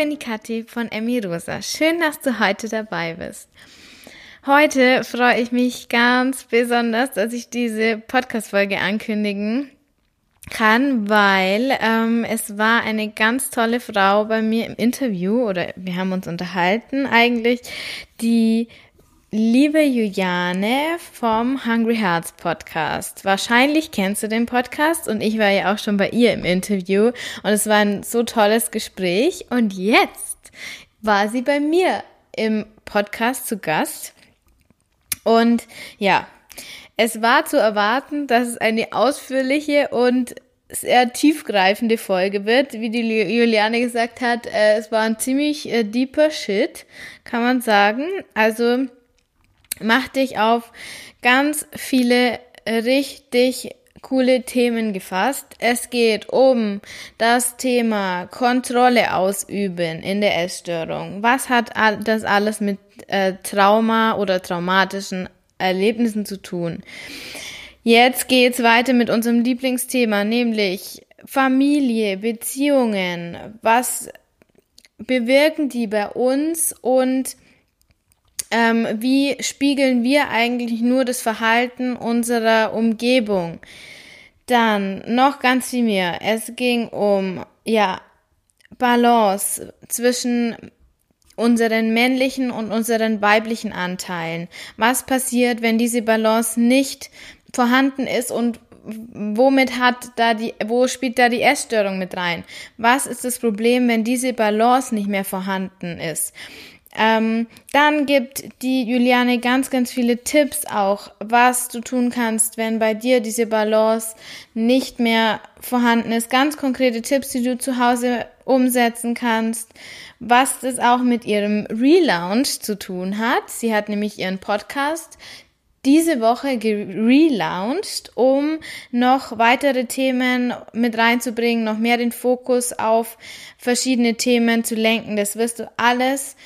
bin die Kathi von Emmy Rosa. Schön, dass du heute dabei bist. Heute freue ich mich ganz besonders, dass ich diese Podcast-Folge ankündigen kann, weil ähm, es war eine ganz tolle Frau bei mir im Interview oder wir haben uns unterhalten eigentlich, die liebe Juliane vom Hungry Hearts Podcast. Wahrscheinlich kennst du den Podcast und ich war ja auch schon bei ihr im Interview und es war ein so tolles Gespräch und jetzt war sie bei mir im Podcast zu Gast und ja, es war zu erwarten, dass es eine ausführliche und sehr tiefgreifende Folge wird. Wie die Juliane gesagt hat, äh, es war ein ziemlich äh, deeper Shit, kann man sagen. Also mach dich auf ganz viele richtig coole Themen gefasst. Es geht um das Thema Kontrolle ausüben in der Essstörung. Was hat das alles mit äh, Trauma oder traumatischen Erlebnissen zu tun? Jetzt geht's weiter mit unserem Lieblingsthema, nämlich Familie, Beziehungen. Was bewirken die bei uns und ähm, wie spiegeln wir eigentlich nur das Verhalten unserer Umgebung? Dann noch ganz viel mehr. Es ging um, ja, Balance zwischen unseren männlichen und unseren weiblichen Anteilen. Was passiert, wenn diese Balance nicht vorhanden ist und womit hat da die, wo spielt da die Essstörung mit rein? Was ist das Problem, wenn diese Balance nicht mehr vorhanden ist? Ähm, dann gibt die Juliane ganz, ganz viele Tipps auch, was du tun kannst, wenn bei dir diese Balance nicht mehr vorhanden ist. Ganz konkrete Tipps, die du zu Hause umsetzen kannst, was das auch mit ihrem Relaunch zu tun hat. Sie hat nämlich ihren Podcast diese Woche gelauncht, um noch weitere Themen mit reinzubringen, noch mehr den Fokus auf verschiedene Themen zu lenken. Das wirst du alles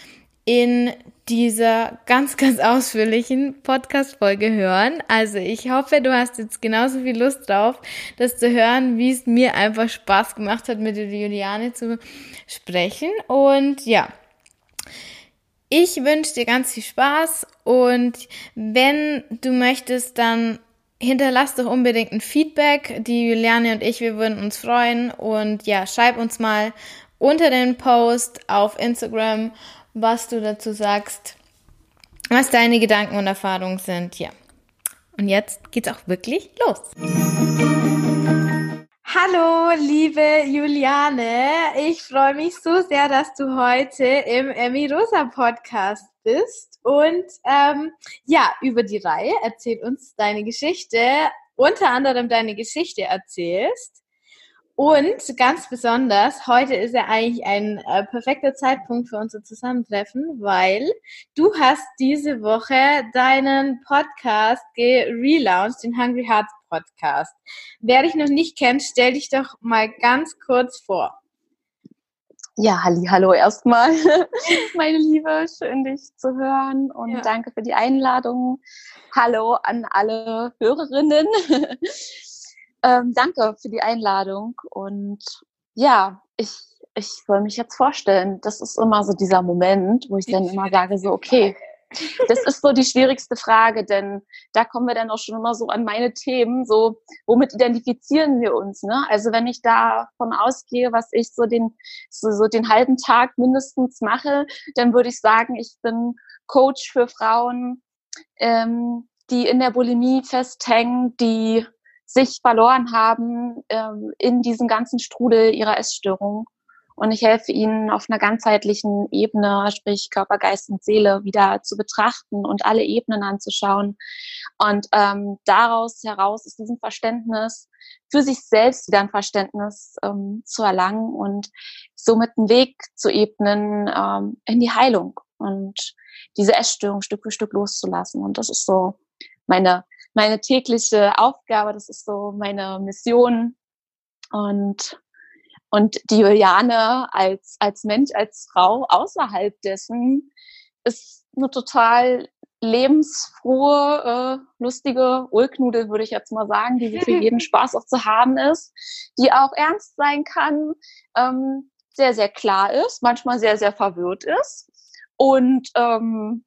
in dieser ganz, ganz ausführlichen Podcast-Folge hören. Also ich hoffe, du hast jetzt genauso viel Lust drauf, das zu hören, wie es mir einfach Spaß gemacht hat, mit der Juliane zu sprechen. Und ja, ich wünsche dir ganz viel Spaß und wenn du möchtest, dann hinterlass doch unbedingt ein Feedback. Die Juliane und ich, wir würden uns freuen und ja, schreib uns mal unter den Post auf Instagram was du dazu sagst, was deine Gedanken und Erfahrungen sind. Ja. Und jetzt geht's auch wirklich los. Hallo, liebe Juliane. Ich freue mich so sehr, dass du heute im Emmy Rosa Podcast bist und ähm, ja, über die Reihe erzähl uns deine Geschichte, unter anderem deine Geschichte erzählst. Und ganz besonders, heute ist ja eigentlich ein äh, perfekter Zeitpunkt für unser Zusammentreffen, weil du hast diese Woche deinen Podcast gelauncht, den Hungry Hearts Podcast. Wer dich noch nicht kennt, stell dich doch mal ganz kurz vor. Ja, halli, hallo erstmal, meine Liebe, schön dich zu hören und ja. danke für die Einladung. Hallo an alle Hörerinnen. Ähm, danke für die Einladung und ja, ich, ich soll mich jetzt vorstellen. Das ist immer so dieser Moment, wo ich dann immer sage so, okay, das ist so die schwierigste Frage, denn da kommen wir dann auch schon immer so an meine Themen, so womit identifizieren wir uns, ne? Also wenn ich davon ausgehe, was ich so den so, so den halben Tag mindestens mache, dann würde ich sagen, ich bin Coach für Frauen, ähm, die in der Bulimie festhängen, die sich verloren haben ähm, in diesem ganzen Strudel ihrer Essstörung. Und ich helfe ihnen auf einer ganzheitlichen Ebene, sprich Körper, Geist und Seele, wieder zu betrachten und alle Ebenen anzuschauen. Und ähm, daraus heraus ist diesem Verständnis für sich selbst wieder ein Verständnis ähm, zu erlangen und somit einen Weg zu ebnen ähm, in die Heilung und diese Essstörung Stück für Stück loszulassen. Und das ist so meine meine tägliche Aufgabe, das ist so meine Mission. Und, und die Juliane als, als Mensch, als Frau außerhalb dessen ist eine total lebensfrohe, äh, lustige Ulknudel, würde ich jetzt mal sagen, die für jeden Spaß auch zu haben ist, die auch ernst sein kann, ähm, sehr, sehr klar ist, manchmal sehr, sehr verwirrt ist und ähm,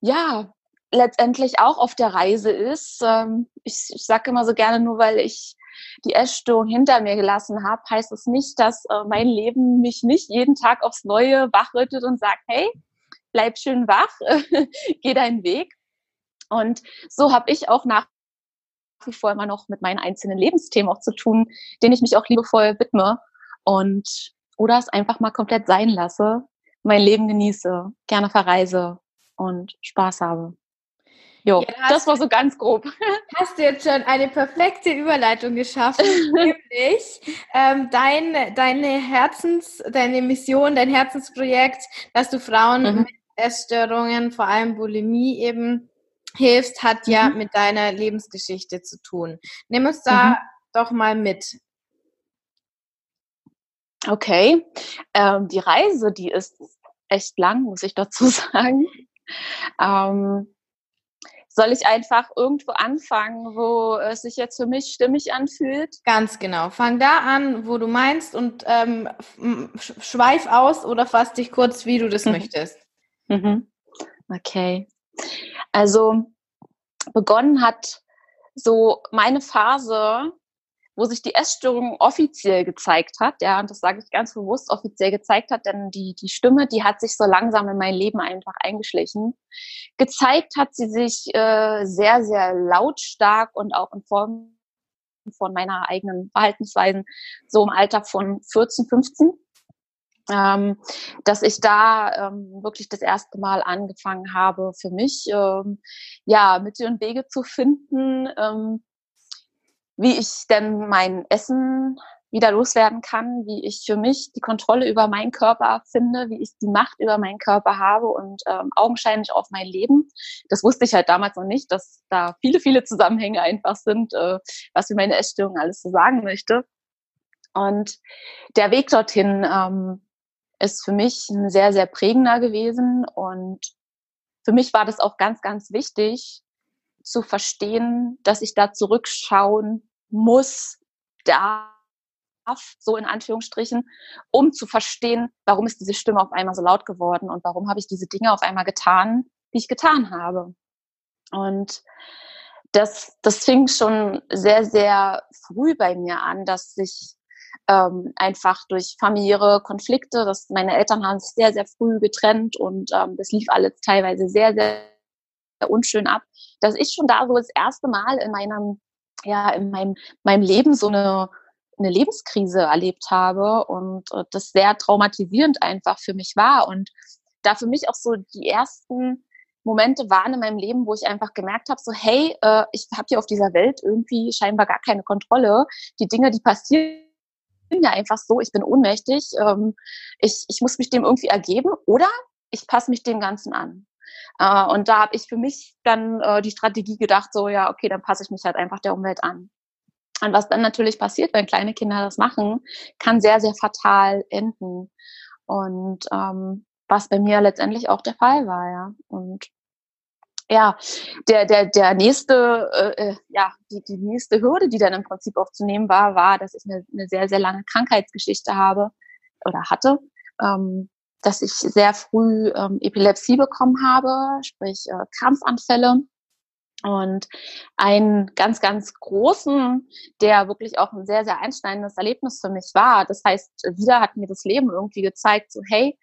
ja, letztendlich auch auf der Reise ist. Ähm, ich ich sage immer so gerne, nur weil ich die Essstörung hinter mir gelassen habe, heißt es das nicht, dass äh, mein Leben mich nicht jeden Tag aufs Neue wachrüttet und sagt, hey, bleib schön wach, geh deinen Weg. Und so habe ich auch nach wie vor immer noch mit meinen einzelnen Lebensthemen auch zu tun, denen ich mich auch liebevoll widme und oder es einfach mal komplett sein lasse, mein Leben genieße, gerne verreise und Spaß habe. Jo, ja, das war so ganz grob. Hast du jetzt schon eine perfekte Überleitung geschaffen, nämlich ähm, dein, deine Herzens, deine Mission, dein Herzensprojekt, dass du Frauen mhm. mit Essstörungen, vor allem Bulimie eben hilfst, hat mhm. ja mit deiner Lebensgeschichte zu tun. Nimm uns da mhm. doch mal mit. Okay, ähm, die Reise, die ist echt lang, muss ich dazu sagen. Ähm, soll ich einfach irgendwo anfangen, wo es sich jetzt für mich stimmig anfühlt? Ganz genau. Fang da an, wo du meinst und ähm, schweif aus oder fass dich kurz, wie du das mhm. möchtest. Mhm. Okay. Also begonnen hat so meine Phase, wo sich die Essstörung offiziell gezeigt hat, ja, und das sage ich ganz bewusst offiziell gezeigt hat, denn die, die Stimme, die hat sich so langsam in mein Leben einfach eingeschlichen. Gezeigt hat sie sich äh, sehr, sehr lautstark und auch in Form von meiner eigenen Verhaltensweisen, so im Alter von 14, 15 ähm, dass ich da ähm, wirklich das erste Mal angefangen habe, für mich ähm, ja Mittel und Wege zu finden, ähm, wie ich denn mein Essen wieder loswerden kann, wie ich für mich die Kontrolle über meinen Körper finde, wie ich die Macht über meinen Körper habe und ähm, augenscheinlich auf mein Leben. Das wusste ich halt damals noch nicht, dass da viele, viele Zusammenhänge einfach sind, äh, was mir meine Essstörung alles so sagen möchte. Und der Weg dorthin ähm, ist für mich ein sehr, sehr prägender gewesen. Und für mich war das auch ganz, ganz wichtig zu verstehen, dass ich da zurückschauen muss, darf, so in Anführungsstrichen, um zu verstehen, warum ist diese Stimme auf einmal so laut geworden und warum habe ich diese Dinge auf einmal getan, wie ich getan habe. Und das, das fing schon sehr, sehr früh bei mir an, dass sich ähm, einfach durch familiäre Konflikte. Das, meine Eltern haben sich sehr, sehr früh getrennt und ähm, das lief alles teilweise sehr, sehr unschön ab, dass ich schon da so das erste Mal in meinem, ja, in meinem, meinem Leben so eine, eine Lebenskrise erlebt habe und äh, das sehr traumatisierend einfach für mich war und da für mich auch so die ersten Momente waren in meinem Leben, wo ich einfach gemerkt habe, so hey, äh, ich habe hier auf dieser Welt irgendwie scheinbar gar keine Kontrolle. Die Dinge, die passieren, bin ja einfach so, ich bin ohnmächtig, ähm, ich, ich muss mich dem irgendwie ergeben oder ich passe mich dem Ganzen an. Äh, und da habe ich für mich dann äh, die Strategie gedacht, so ja, okay, dann passe ich mich halt einfach der Umwelt an. Und was dann natürlich passiert, wenn kleine Kinder das machen, kann sehr, sehr fatal enden. Und ähm, was bei mir letztendlich auch der Fall war, ja. Und ja, der, der, der nächste, äh, äh, ja, die, die nächste Hürde, die dann im Prinzip aufzunehmen war, war, dass ich eine, eine sehr, sehr lange Krankheitsgeschichte habe oder hatte, ähm, dass ich sehr früh ähm, Epilepsie bekommen habe, sprich äh, Krampfanfälle. Und einen ganz, ganz großen, der wirklich auch ein sehr, sehr einschneidendes Erlebnis für mich war. Das heißt, wieder hat mir das Leben irgendwie gezeigt, so, hey,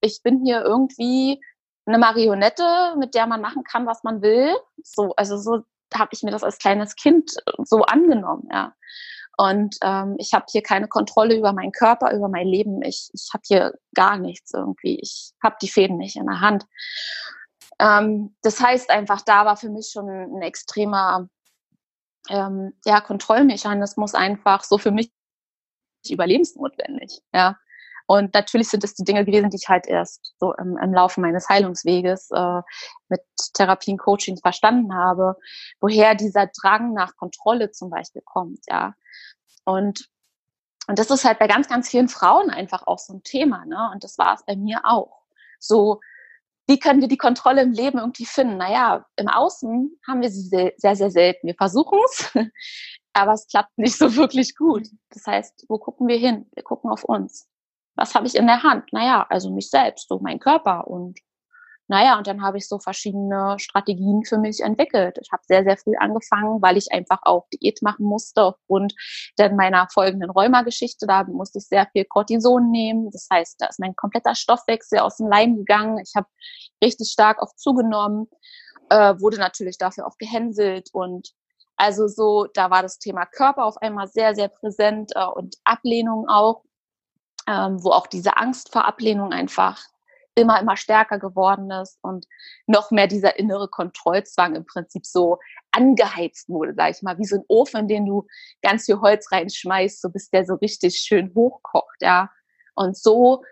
ich bin hier irgendwie eine Marionette, mit der man machen kann, was man will. So, also so habe ich mir das als kleines Kind äh, so angenommen, ja. Und ähm, ich habe hier keine Kontrolle über meinen Körper, über mein Leben. Ich, ich habe hier gar nichts irgendwie. Ich habe die Fäden nicht in der Hand. Ähm, das heißt einfach, da war für mich schon ein extremer ähm, ja, Kontrollmechanismus einfach so für mich überlebensnotwendig. Ja. Und natürlich sind es die Dinge gewesen, die ich halt erst so im, im Laufe meines Heilungsweges äh, mit Therapien, Coaching verstanden habe, woher dieser Drang nach Kontrolle zum Beispiel kommt, ja. Und und das ist halt bei ganz, ganz vielen Frauen einfach auch so ein Thema, ne? Und das war es bei mir auch. So, wie können wir die Kontrolle im Leben irgendwie finden? Naja, im Außen haben wir sie sehr, sehr, selten. Wir versuchen es, aber es klappt nicht so wirklich gut. Das heißt, wo gucken wir hin? Wir gucken auf uns. was habe ich in der Hand? Naja, also mich selbst, so mein Körper und naja, und dann habe ich so verschiedene Strategien für mich entwickelt. Ich habe sehr, sehr früh angefangen, weil ich einfach auch Diät machen musste aufgrund dann meiner folgenden Rheumageschichte. Da musste ich sehr viel Cortison nehmen. Das heißt, da ist mein kompletter Stoffwechsel aus dem Leim gegangen. Ich habe richtig stark auch zugenommen, äh, wurde natürlich dafür auch gehänselt und also so, da war das Thema Körper auf einmal sehr, sehr präsent äh, und Ablehnung auch, ähm, wo auch diese Angst vor Ablehnung einfach immer, immer stärker geworden ist und noch mehr dieser innere Kontrollzwang im Prinzip so angeheizt wurde, sag ich mal, wie so ein Ofen, in den du ganz viel Holz reinschmeißt, so bis der so richtig schön hochkocht, ja. Und so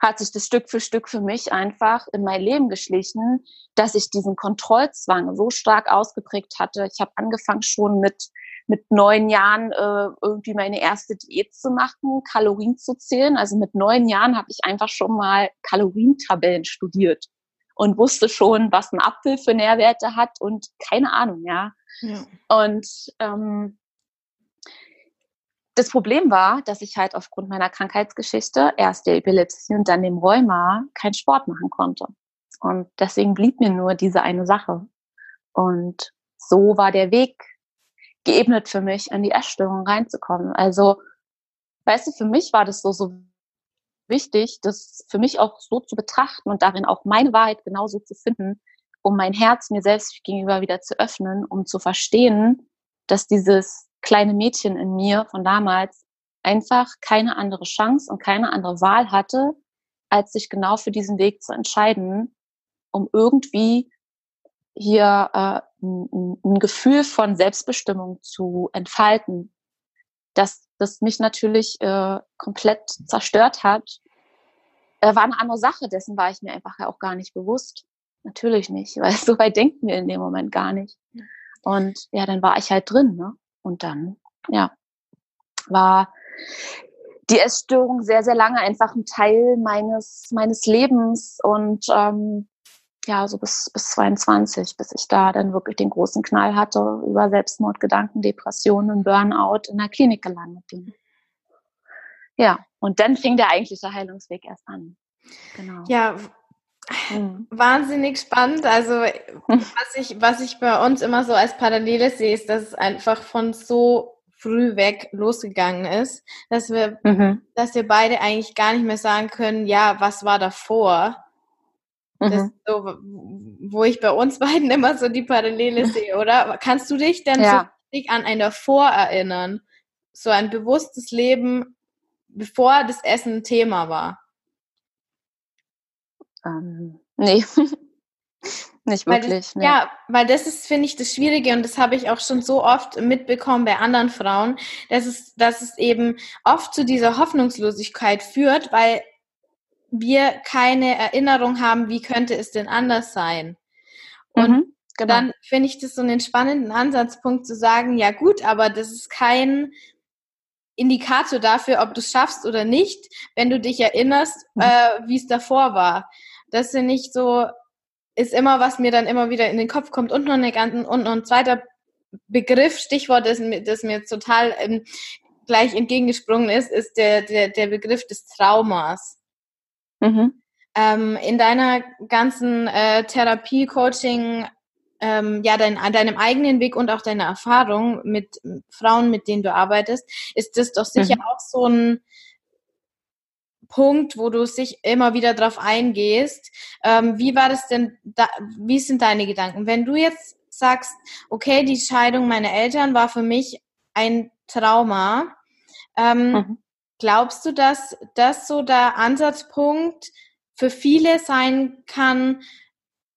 hat sich das Stück für Stück für mich einfach in mein Leben geschlichen, dass ich diesen Kontrollzwang so stark ausgeprägt hatte. Ich habe angefangen schon mit mit neun Jahren äh, irgendwie meine erste Diät zu machen, Kalorien zu zählen. Also mit neun Jahren habe ich einfach schon mal Kalorientabellen studiert und wusste schon, was ein Apfel für Nährwerte hat und keine Ahnung, ja. ja. Und ähm, das Problem war, dass ich halt aufgrund meiner Krankheitsgeschichte, erst der Epilepsie und dann dem Rheuma, keinen Sport machen konnte. Und deswegen blieb mir nur diese eine Sache. Und so war der Weg geebnet für mich, in die Essstörung reinzukommen. Also, weißt du, für mich war das so, so wichtig, das für mich auch so zu betrachten und darin auch meine Wahrheit genauso zu finden, um mein Herz mir selbst gegenüber wieder zu öffnen, um zu verstehen, dass dieses kleine Mädchen in mir von damals einfach keine andere Chance und keine andere Wahl hatte, als sich genau für diesen Weg zu entscheiden, um irgendwie hier äh, ein, Gefühl von Selbstbestimmung zu entfalten, dass das mich natürlich äh, komplett zerstört hat, äh, war eine andere Sache. Dessen war ich mir einfach ja auch gar nicht bewusst. Natürlich nicht, weil so weit denken wir in dem Moment gar nicht. Und ja, dann war ich halt drin, ne? Und dann, ja, war die Essstörung sehr, sehr lange einfach ein Teil meines, meines Lebens und ähm, ja, so bis, bis 22, bis ich da dann wirklich den großen Knall hatte, über Selbstmordgedanken, Depressionen und Burnout in der Klinik gelandet bin. Ja, und dann fing der eigentliche Heilungsweg erst an. Genau. Ja, hm. wahnsinnig spannend. Also, was ich, was ich bei uns immer so als Parallele sehe, ist, dass es einfach von so früh weg losgegangen ist, dass wir, mhm. dass wir beide eigentlich gar nicht mehr sagen können, ja, was war davor, Mhm. So, wo ich bei uns beiden immer so die Parallele sehe, oder? Kannst du dich denn ja. so an ein davor erinnern? So ein bewusstes Leben, bevor das Essen ein Thema war? Ähm, nee. Nicht wirklich. Das, nee. Ja, weil das ist, finde ich, das Schwierige und das habe ich auch schon so oft mitbekommen bei anderen Frauen, dass es, dass es eben oft zu dieser Hoffnungslosigkeit führt, weil wir keine Erinnerung haben, wie könnte es denn anders sein. Und mhm, genau. dann finde ich das so einen spannenden Ansatzpunkt zu sagen, ja gut, aber das ist kein Indikator dafür, ob du es schaffst oder nicht, wenn du dich erinnerst, mhm. äh, wie es davor war. Das finde ich so, ist immer, was mir dann immer wieder in den Kopf kommt. Und noch, eine ganze, und noch ein zweiter Begriff, Stichwort, das, das mir total ähm, gleich entgegengesprungen ist, ist der, der, der Begriff des Traumas. Mhm. Ähm, in deiner ganzen äh, Therapie, Coaching, ähm, ja, dein, deinem eigenen Weg und auch deiner Erfahrung mit Frauen, mit denen du arbeitest, ist das doch sicher mhm. auch so ein Punkt, wo du sich immer wieder drauf eingehst. Ähm, wie war das denn, da, wie sind deine Gedanken? Wenn du jetzt sagst, okay, die Scheidung meiner Eltern war für mich ein Trauma, ähm, mhm. Glaubst du, dass das so der Ansatzpunkt für viele sein kann,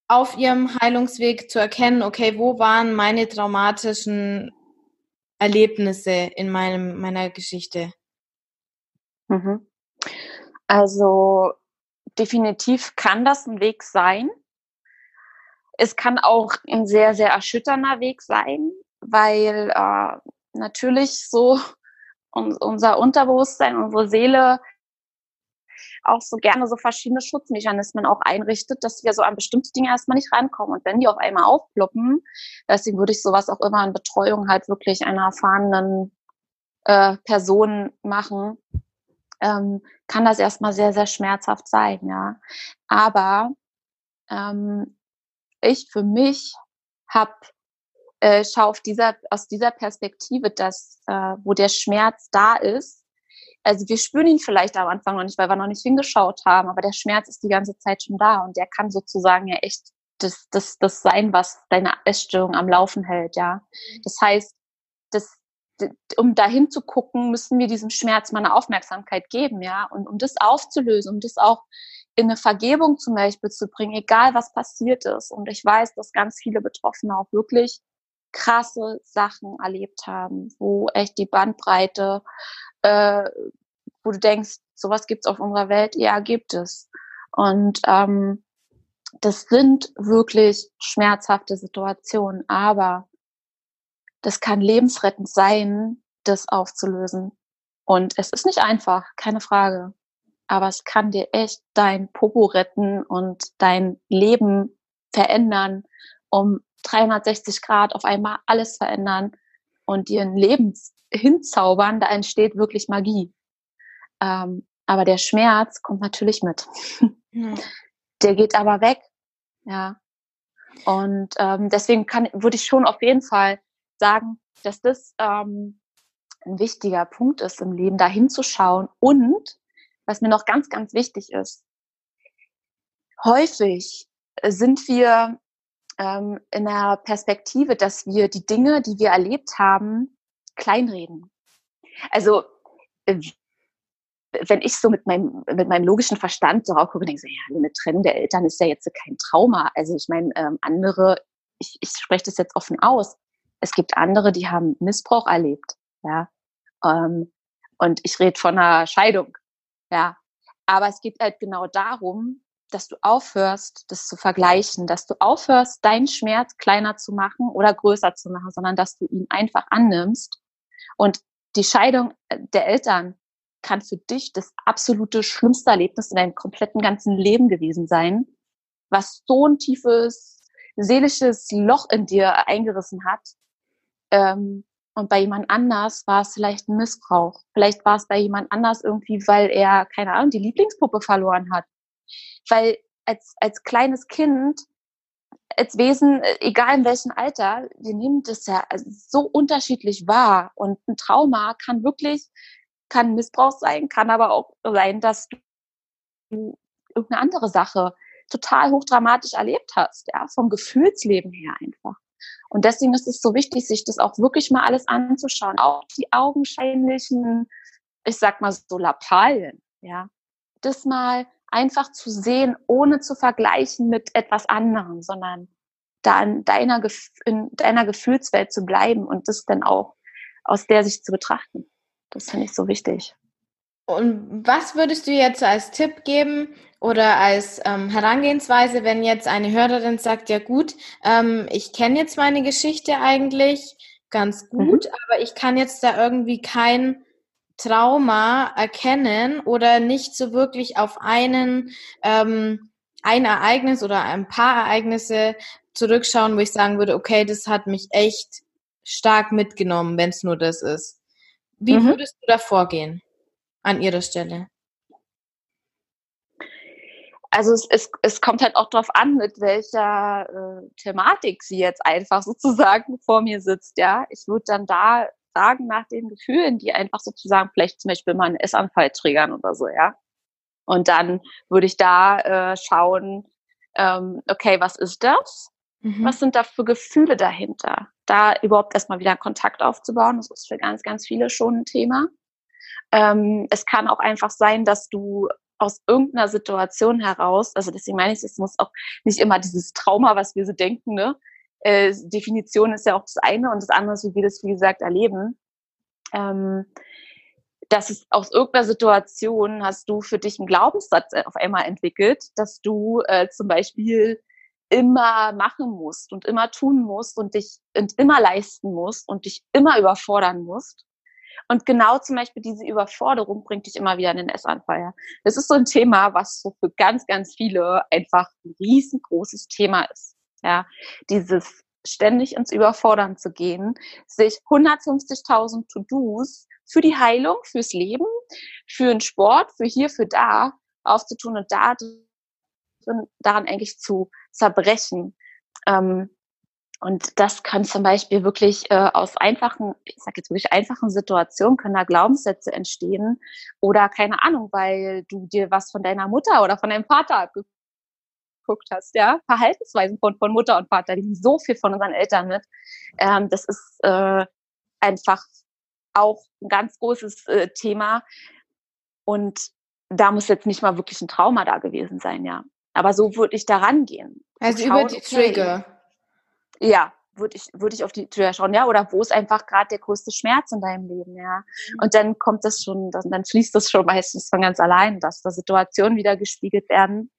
auf ihrem Heilungsweg zu erkennen, okay, wo waren meine traumatischen Erlebnisse in meinem, meiner Geschichte? Mhm. Also definitiv kann das ein Weg sein. Es kann auch ein sehr, sehr erschütternder Weg sein, weil äh, natürlich so unser Unterbewusstsein, unsere Seele auch so gerne so verschiedene Schutzmechanismen auch einrichtet, dass wir so an bestimmte Dinge erstmal nicht rankommen. Und wenn die auf einmal aufploppen, deswegen würde ich sowas auch immer in Betreuung halt wirklich einer erfahrenen äh, Person machen, ähm, kann das erstmal sehr, sehr schmerzhaft sein, ja. Aber ähm, ich für mich habe äh, schau auf dieser, aus dieser Perspektive, dass äh, wo der Schmerz da ist, also wir spüren ihn vielleicht am Anfang noch nicht, weil wir noch nicht hingeschaut haben, aber der Schmerz ist die ganze Zeit schon da und der kann sozusagen ja echt das, das, das sein, was deine Essstörung am Laufen hält, ja. Das heißt, das, um dahin zu gucken, müssen wir diesem Schmerz mal eine Aufmerksamkeit geben, ja. Und um das aufzulösen, um das auch in eine Vergebung zum Beispiel zu bringen, egal was passiert ist. Und ich weiß, dass ganz viele Betroffene auch wirklich krasse Sachen erlebt haben, wo echt die Bandbreite, äh, wo du denkst, sowas gibt's auf unserer Welt, ja, gibt es. Und ähm, das sind wirklich schmerzhafte Situationen, aber das kann lebensrettend sein, das aufzulösen. Und es ist nicht einfach, keine Frage. Aber es kann dir echt dein Popo retten und dein Leben verändern, um 360 Grad auf einmal alles verändern und dir ein Leben hinzaubern. Da entsteht wirklich Magie. Ähm, aber der Schmerz kommt natürlich mit. Ja. Der geht aber weg. Ja. Und ähm, deswegen kann, würde ich schon auf jeden Fall sagen, dass das ähm, ein wichtiger Punkt ist im Leben, da hinzuschauen. Und was mir noch ganz, ganz wichtig ist, häufig sind wir ähm, in der Perspektive, dass wir die Dinge, die wir erlebt haben, kleinreden. Also äh, wenn ich so mit meinem, mit meinem logischen Verstand so raufgucke, denke ich so, ja, eine Trennung der Eltern ist ja jetzt kein Trauma. Also ich meine, ähm, andere, ich, ich spreche das jetzt offen aus, es gibt andere, die haben Missbrauch erlebt, ja. Ähm, und ich rede von einer Scheidung, ja. Aber es geht halt genau darum, dass du aufhörst, das zu vergleichen, dass du aufhörst, deinen Schmerz kleiner zu machen oder größer zu machen, sondern dass du ihn einfach annimmst. Und die Scheidung äh, der Eltern kann für dich das absolute schlimmste Erlebnis in deinem kompletten ganzen Leben gewesen sein, was so ein tiefes seelisches Loch in dir eingerissen hat, ähm, und bei jemand anders war es vielleicht ein Missbrauch. Vielleicht war es bei jemand anders irgendwie, weil er, keine Ahnung, die Lieblingspuppe verloren hat. Weil als, als kleines Kind, als Wesen, egal in welchem Alter, wir nehmen das ja so unterschiedlich wahr. Und ein Trauma kann wirklich, kann Missbrauch sein, kann aber auch sein, dass du irgendeine andere Sache total hochdramatisch erlebt hast, ja, vom Gefühlsleben her einfach. Und deswegen ist es so wichtig, sich das auch wirklich mal alles anzuschauen. Auch die augenscheinlichen, ich sag mal so Lappalien, ja. Das mal einfach zu sehen, ohne zu vergleichen mit etwas anderem, sondern da in deiner, in deiner Gefühlswelt zu bleiben und das dann auch aus der Sicht zu betrachten. Das finde ich so wichtig. Und was würdest du jetzt als Tipp geben oder als ähm, Herangehensweise, wenn jetzt eine Hörerin sagt, ja gut, ähm, ich kenne jetzt meine Geschichte eigentlich ganz gut, mhm. aber ich kann jetzt da irgendwie kein Trauma erkennen oder nicht so wirklich auf einen ähm, ein Ereignis oder ein paar Ereignisse zurückschauen, wo ich sagen würde, okay, das hat mich echt stark mitgenommen, wenn es nur das ist. Wie mhm. würdest du da vorgehen? an ihrer Stelle? Also es, es, es kommt halt auch darauf an, mit welcher äh, Thematik sie jetzt einfach sozusagen vor mir sitzt, ja. Ich würde dann da fragen nach den Gefühlen, die einfach sozusagen vielleicht zum Beispiel mal einen Essanfall triggern oder so, ja. Und dann würde ich da äh, schauen, ähm, okay, was ist das? Mhm. Was sind da für Gefühle dahinter? Da überhaupt erstmal wieder Kontakt aufzubauen, das ist für ganz, ganz viele schon ein Thema. Ähm, es kann auch einfach sein, dass du aus irgendeiner Situation heraus, also deswegen meine ich, es muss auch nicht immer dieses Trauma, was wir so denken, ne? Äh, Definition ist ja auch das eine und das andere ist, wie wir das, wie gesagt, erleben. Ähm, dass es aus irgendeiner Situation hast du für dich einen Glaubenssatz auf einmal entwickelt, dass du äh, zum Beispiel immer machen musst und immer tun musst und dich und immer leisten musst und dich immer überfordern musst. Und genau zum Beispiel diese Überforderung bringt dich immer wieder in den Essanfall. Das ist so ein Thema, was so für ganz, ganz viele einfach ein riesengroßes Thema ist. Ja, dieses ständig ins Überfordern zu gehen, sich 150.000 To-Dos für die Heilung, fürs Leben, für den Sport, für hier, für da aufzutun und da daran eigentlich zu zerbrechen. Ähm, und das kann zum Beispiel wirklich äh, aus einfachen, ich sage jetzt wirklich einfachen Situationen, können da Glaubenssätze entstehen oder keine Ahnung, weil du dir was von deiner Mutter oder von deinem Vater abgeguckt hast, ja, Verhaltensweisen von, von Mutter und Vater, die so viel von unseren Eltern mit. Ähm, das ist äh, einfach auch ein ganz großes äh, Thema und da muss jetzt nicht mal wirklich ein Trauma da gewesen sein, ja. Aber so würde ich da rangehen. Also schauen, über die Trigger. Okay, ja, würde ich, würde ich auf die Tür schauen, ja, oder wo ist einfach gerade der größte Schmerz in deinem Leben, ja. Mhm. Und dann kommt das schon, dann, dann fließt das schon meistens von ganz allein, dass da Situationen wieder gespiegelt werden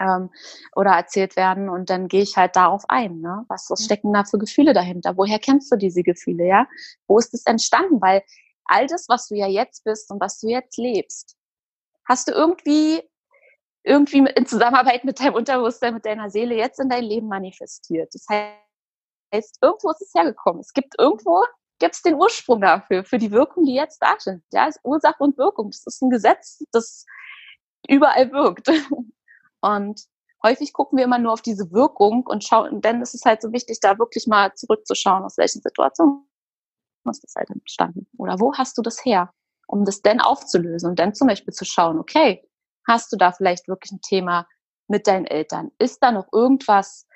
ähm, oder erzählt werden und dann gehe ich halt darauf ein, ne? Was, was stecken da für Gefühle dahinter? Woher kennst du diese Gefühle, ja? Wo ist es entstanden? Weil all das, was du ja jetzt bist und was du jetzt lebst, hast du irgendwie irgendwie in Zusammenarbeit mit deinem Unterbewusstsein, mit deiner Seele jetzt in dein Leben manifestiert. Das heißt, irgendwo ist es hergekommen. Es gibt irgendwo, gibt es den Ursprung dafür, für die Wirkung, die jetzt da sind. Ja, ist Ursache und Wirkung. Das ist ein Gesetz, das überall wirkt. Und häufig gucken wir immer nur auf diese Wirkung und schauen, denn es ist halt so wichtig, da wirklich mal zurückzuschauen, aus welchen Situationen ist das halt entstanden? Oder wo hast du das her? Um das denn aufzulösen und dann zum Beispiel zu schauen, okay, Hast du da vielleicht wirklich ein Thema mit deinen Eltern? Ist da noch irgendwas,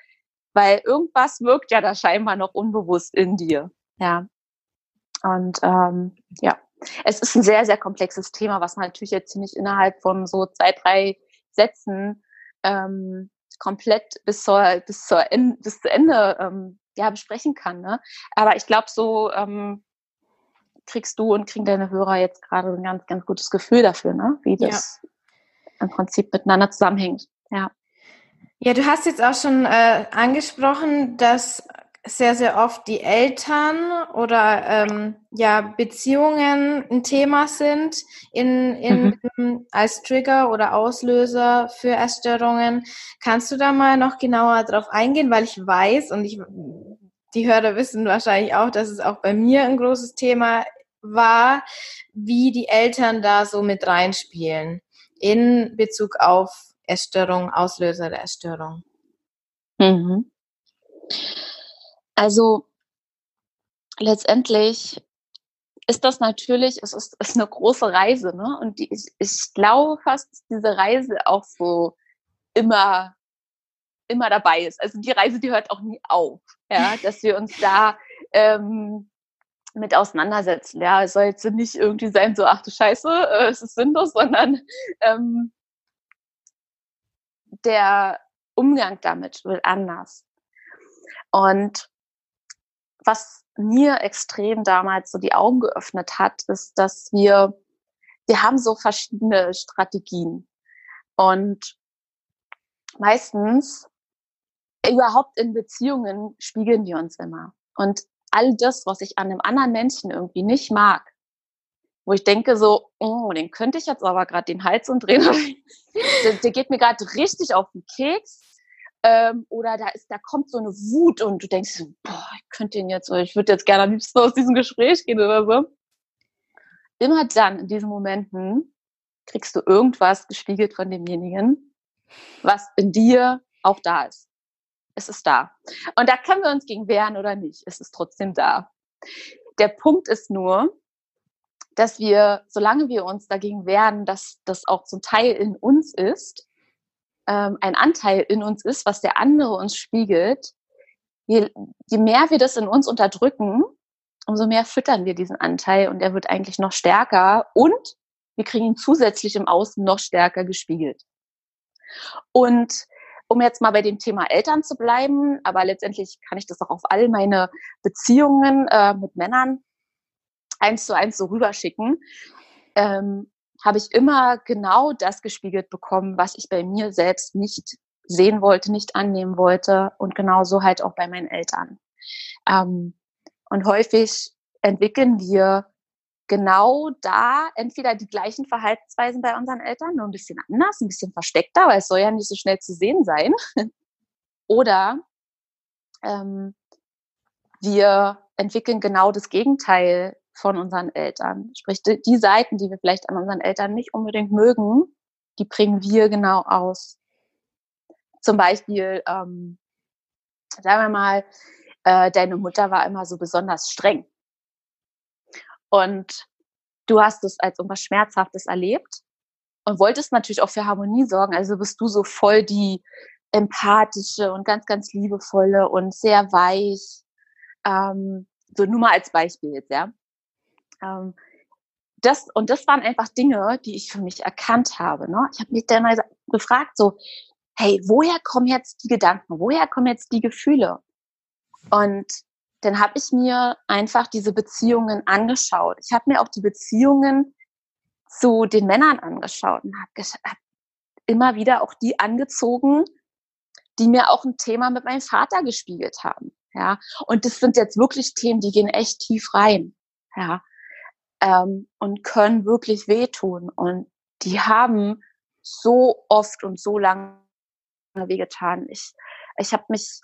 weil irgendwas wirkt ja da scheinbar noch unbewusst in dir. Ja. Und ähm, ja, es ist ein sehr, sehr komplexes Thema, was man natürlich jetzt nicht innerhalb von so zwei, drei Sätzen ähm, komplett bis zur bis zur Ende, bis zu Ende ähm, ja besprechen kann. Ne? Aber ich glaube, so ähm, kriegst du und kriegen deine Hörer jetzt gerade ein ganz, ganz gutes Gefühl dafür, ne? wie das ja im Prinzip miteinander zusammenhängt. Ja. Ja, du hast jetzt auch schon äh, angesprochen, dass sehr, sehr oft die Eltern oder ähm, ja, Beziehungen ein Thema sind in, in, mhm. als Trigger oder Auslöser für Essstörungen. Kannst du da mal noch genauer drauf eingehen? Weil ich weiß und ich, die Hörer wissen wahrscheinlich auch, dass es auch bei mir ein großes Thema war, wie die Eltern da so mit reinspielen in Bezug auf Essstörung, Auslöser der Essstörung? Mhm. Also letztendlich ist das natürlich, es ist, ist eine große Reise, ne? Und die, ich, ich glaube fast, dass diese Reise auch so immer, immer dabei ist. Also die Reise, die hört auch nie auf, ja, dass wir uns da ähm, mit auseinandersetzen. Ja, es soll jetzt nicht irgendwie sein, so, ach du Scheiße, äh, es ist sinnlos, sondern ähm, der Umgang damit wird anders. Und was mir extrem damals so die Augen geöffnet hat, ist, dass wir, wir haben so verschiedene Strategien. Und meistens überhaupt in Beziehungen spiegeln wir uns immer. Und all das, was ich an einem anderen Menschen irgendwie nicht mag, wo ich denke so, oh, den könnte ich jetzt aber gerade den Hals umdrehen, der, der geht mir gerade richtig auf den Keks. Ähm, oder da ist, da kommt so eine Wut und du denkst so, boah, ich könnte den jetzt, ich würde jetzt gerne am liebsten aus diesem Gespräch gehen oder so. Immer dann, in diesen Momenten, kriegst du irgendwas gespiegelt von demjenigen, was in dir auch da ist es ist da. Und da können wir uns gegen wehren oder nicht. Es ist trotzdem da. Der Punkt ist nur, dass wir, solange wir uns dagegen wehren, dass das auch zum Teil in uns ist, ähm, ein Anteil in uns ist, was der andere uns spiegelt, je, je mehr wir das in uns unterdrücken, umso mehr füttern wir diesen Anteil und er wird eigentlich noch stärker und wir kriegen ihn zusätzlich im Außen noch stärker gespiegelt. Und um jetzt mal bei dem Thema Eltern zu bleiben, aber letztendlich kann ich das auch auf all meine Beziehungen äh, mit Männern eins zu eins so rüberschicken, ähm, habe ich immer genau das gespiegelt bekommen, was ich bei mir selbst nicht sehen wollte, nicht annehmen wollte und genauso halt auch bei meinen Eltern. Ähm, und häufig entwickeln wir genau da entweder die gleichen Verhaltensweisen bei unseren Eltern, nur ein bisschen anders, ein bisschen versteckter, weil es soll ja nicht so schnell zu sehen sein. Oder ähm, wir entwickeln genau das Gegenteil von unseren Eltern. Sprich, die Seiten, die wir vielleicht an unseren Eltern nicht unbedingt mögen, die bringen wir genau aus. Zum Beispiel, ähm, sagen wir mal, äh, deine Mutter war immer so besonders streng. Und du hast es als irgendwas Schmerzhaftes erlebt und wolltest natürlich auch für Harmonie sorgen. Also bist du so voll die empathische und ganz, ganz liebevolle und sehr weich. Ähm, so nur mal als Beispiel jetzt, ja. Ähm, das, und das waren einfach Dinge, die ich für mich erkannt habe. Ne? Ich habe mich dann mal gefragt, so, hey, woher kommen jetzt die Gedanken? Woher kommen jetzt die Gefühle? Und dann habe ich mir einfach diese Beziehungen angeschaut. Ich habe mir auch die Beziehungen zu den Männern angeschaut und habe hab immer wieder auch die angezogen, die mir auch ein Thema mit meinem Vater gespiegelt haben. Ja, und das sind jetzt wirklich Themen, die gehen echt tief rein. Ja, ähm, und können wirklich wehtun. Und die haben so oft und so lange wehgetan. Ich, ich habe mich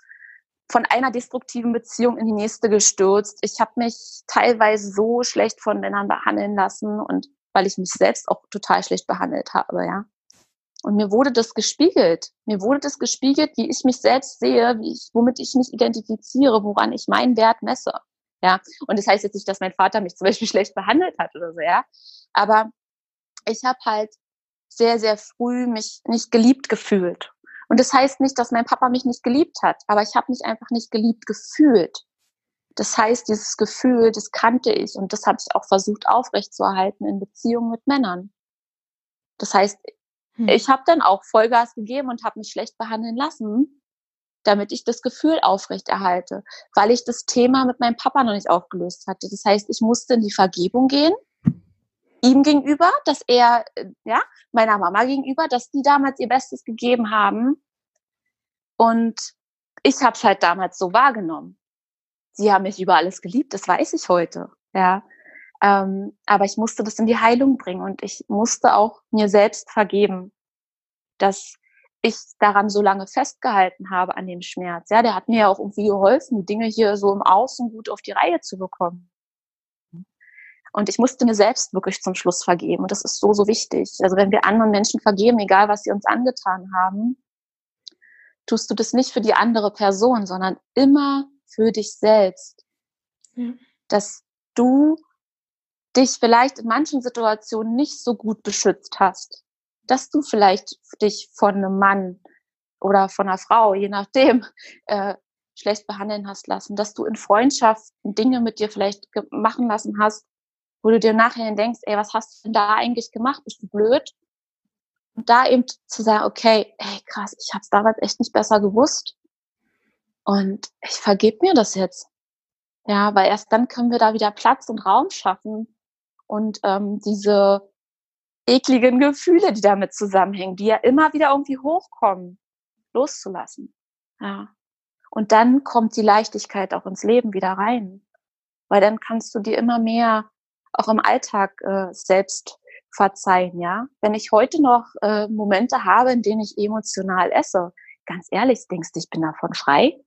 von einer destruktiven Beziehung in die nächste gestürzt. Ich habe mich teilweise so schlecht von Männern behandeln lassen und weil ich mich selbst auch total schlecht behandelt habe, ja. Und mir wurde das gespiegelt. Mir wurde das gespiegelt, wie ich mich selbst sehe, wie ich, womit ich mich identifiziere, woran ich meinen Wert messe. Ja. Und das heißt jetzt nicht, dass mein Vater mich zum Beispiel schlecht behandelt hat oder so, ja. Aber ich habe halt sehr, sehr früh mich nicht geliebt gefühlt. Und das heißt nicht, dass mein Papa mich nicht geliebt hat, aber ich habe mich einfach nicht geliebt gefühlt. Das heißt, dieses Gefühl, das kannte ich und das habe ich auch versucht aufrechtzuerhalten in Beziehungen mit Männern. Das heißt, hm. ich habe dann auch Vollgas gegeben und habe mich schlecht behandeln lassen, damit ich das Gefühl aufrechterhalte, weil ich das Thema mit meinem Papa noch nicht aufgelöst hatte. Das heißt, ich musste in die Vergebung gehen, ihm gegenüber, dass er, ja, meiner Mama gegenüber, dass die damals ihr Bestes gegeben haben. Und ich habe es halt damals so wahrgenommen sie haben mich über alles geliebt, das weiß ich heute, ja. Ähm, aber ich musste das in die Heilung bringen und ich musste auch mir selbst vergeben, dass ich daran so lange festgehalten habe an dem Schmerz. Ja, der hat mir ja auch irgendwie geholfen, die Dinge hier so im Außen gut auf die Reihe zu bekommen. Und ich musste mir selbst wirklich zum Schluss vergeben. Und das ist so, so wichtig. Also wenn wir anderen Menschen vergeben, egal was sie uns angetan haben, tust du das nicht für die andere Person, sondern immer für dich selbst. Ja. Dass du dich vielleicht in manchen Situationen nicht so gut beschützt hast. Dass du vielleicht dich von einem Mann oder von einer Frau, je nachdem, äh, schlecht behandeln hast lassen. Dass du in Freundschaften Dinge mit dir vielleicht machen lassen hast, wo du dir nachher denkst, ey, was hast du denn da eigentlich gemacht? Bist du blöd? Und da eben zu sagen, okay, ey, krass, ich habe es damals echt nicht besser gewusst. Und ich vergebe mir das jetzt. Ja, weil erst dann können wir da wieder Platz und Raum schaffen und ähm, diese ekligen Gefühle, die damit zusammenhängen, die ja immer wieder irgendwie hochkommen, loszulassen. Ja. Und dann kommt die Leichtigkeit auch ins Leben wieder rein. Weil dann kannst du dir immer mehr auch im Alltag äh, selbst verzeihen, ja. Wenn ich heute noch äh, Momente habe, in denen ich emotional esse, ganz ehrlich, denkst du, ich bin davon frei?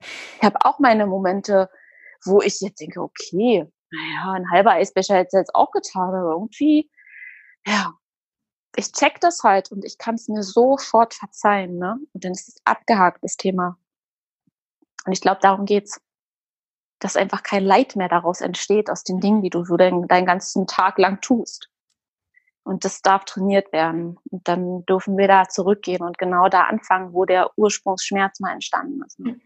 Ich habe auch meine Momente, wo ich jetzt denke, okay, naja, ein halber Eisbecher hätte jetzt auch getan, aber irgendwie, ja, ich check das halt und ich kann es mir sofort verzeihen, ne? Und dann ist es abgehakt, das Thema. Und ich glaube, darum geht's. Dass einfach kein Leid mehr daraus entsteht aus den Dingen, die du so deinen, deinen ganzen Tag lang tust. Und das darf trainiert werden. Und dann dürfen wir da zurückgehen und genau da anfangen, wo der Ursprungsschmerz mal entstanden ist. Ne?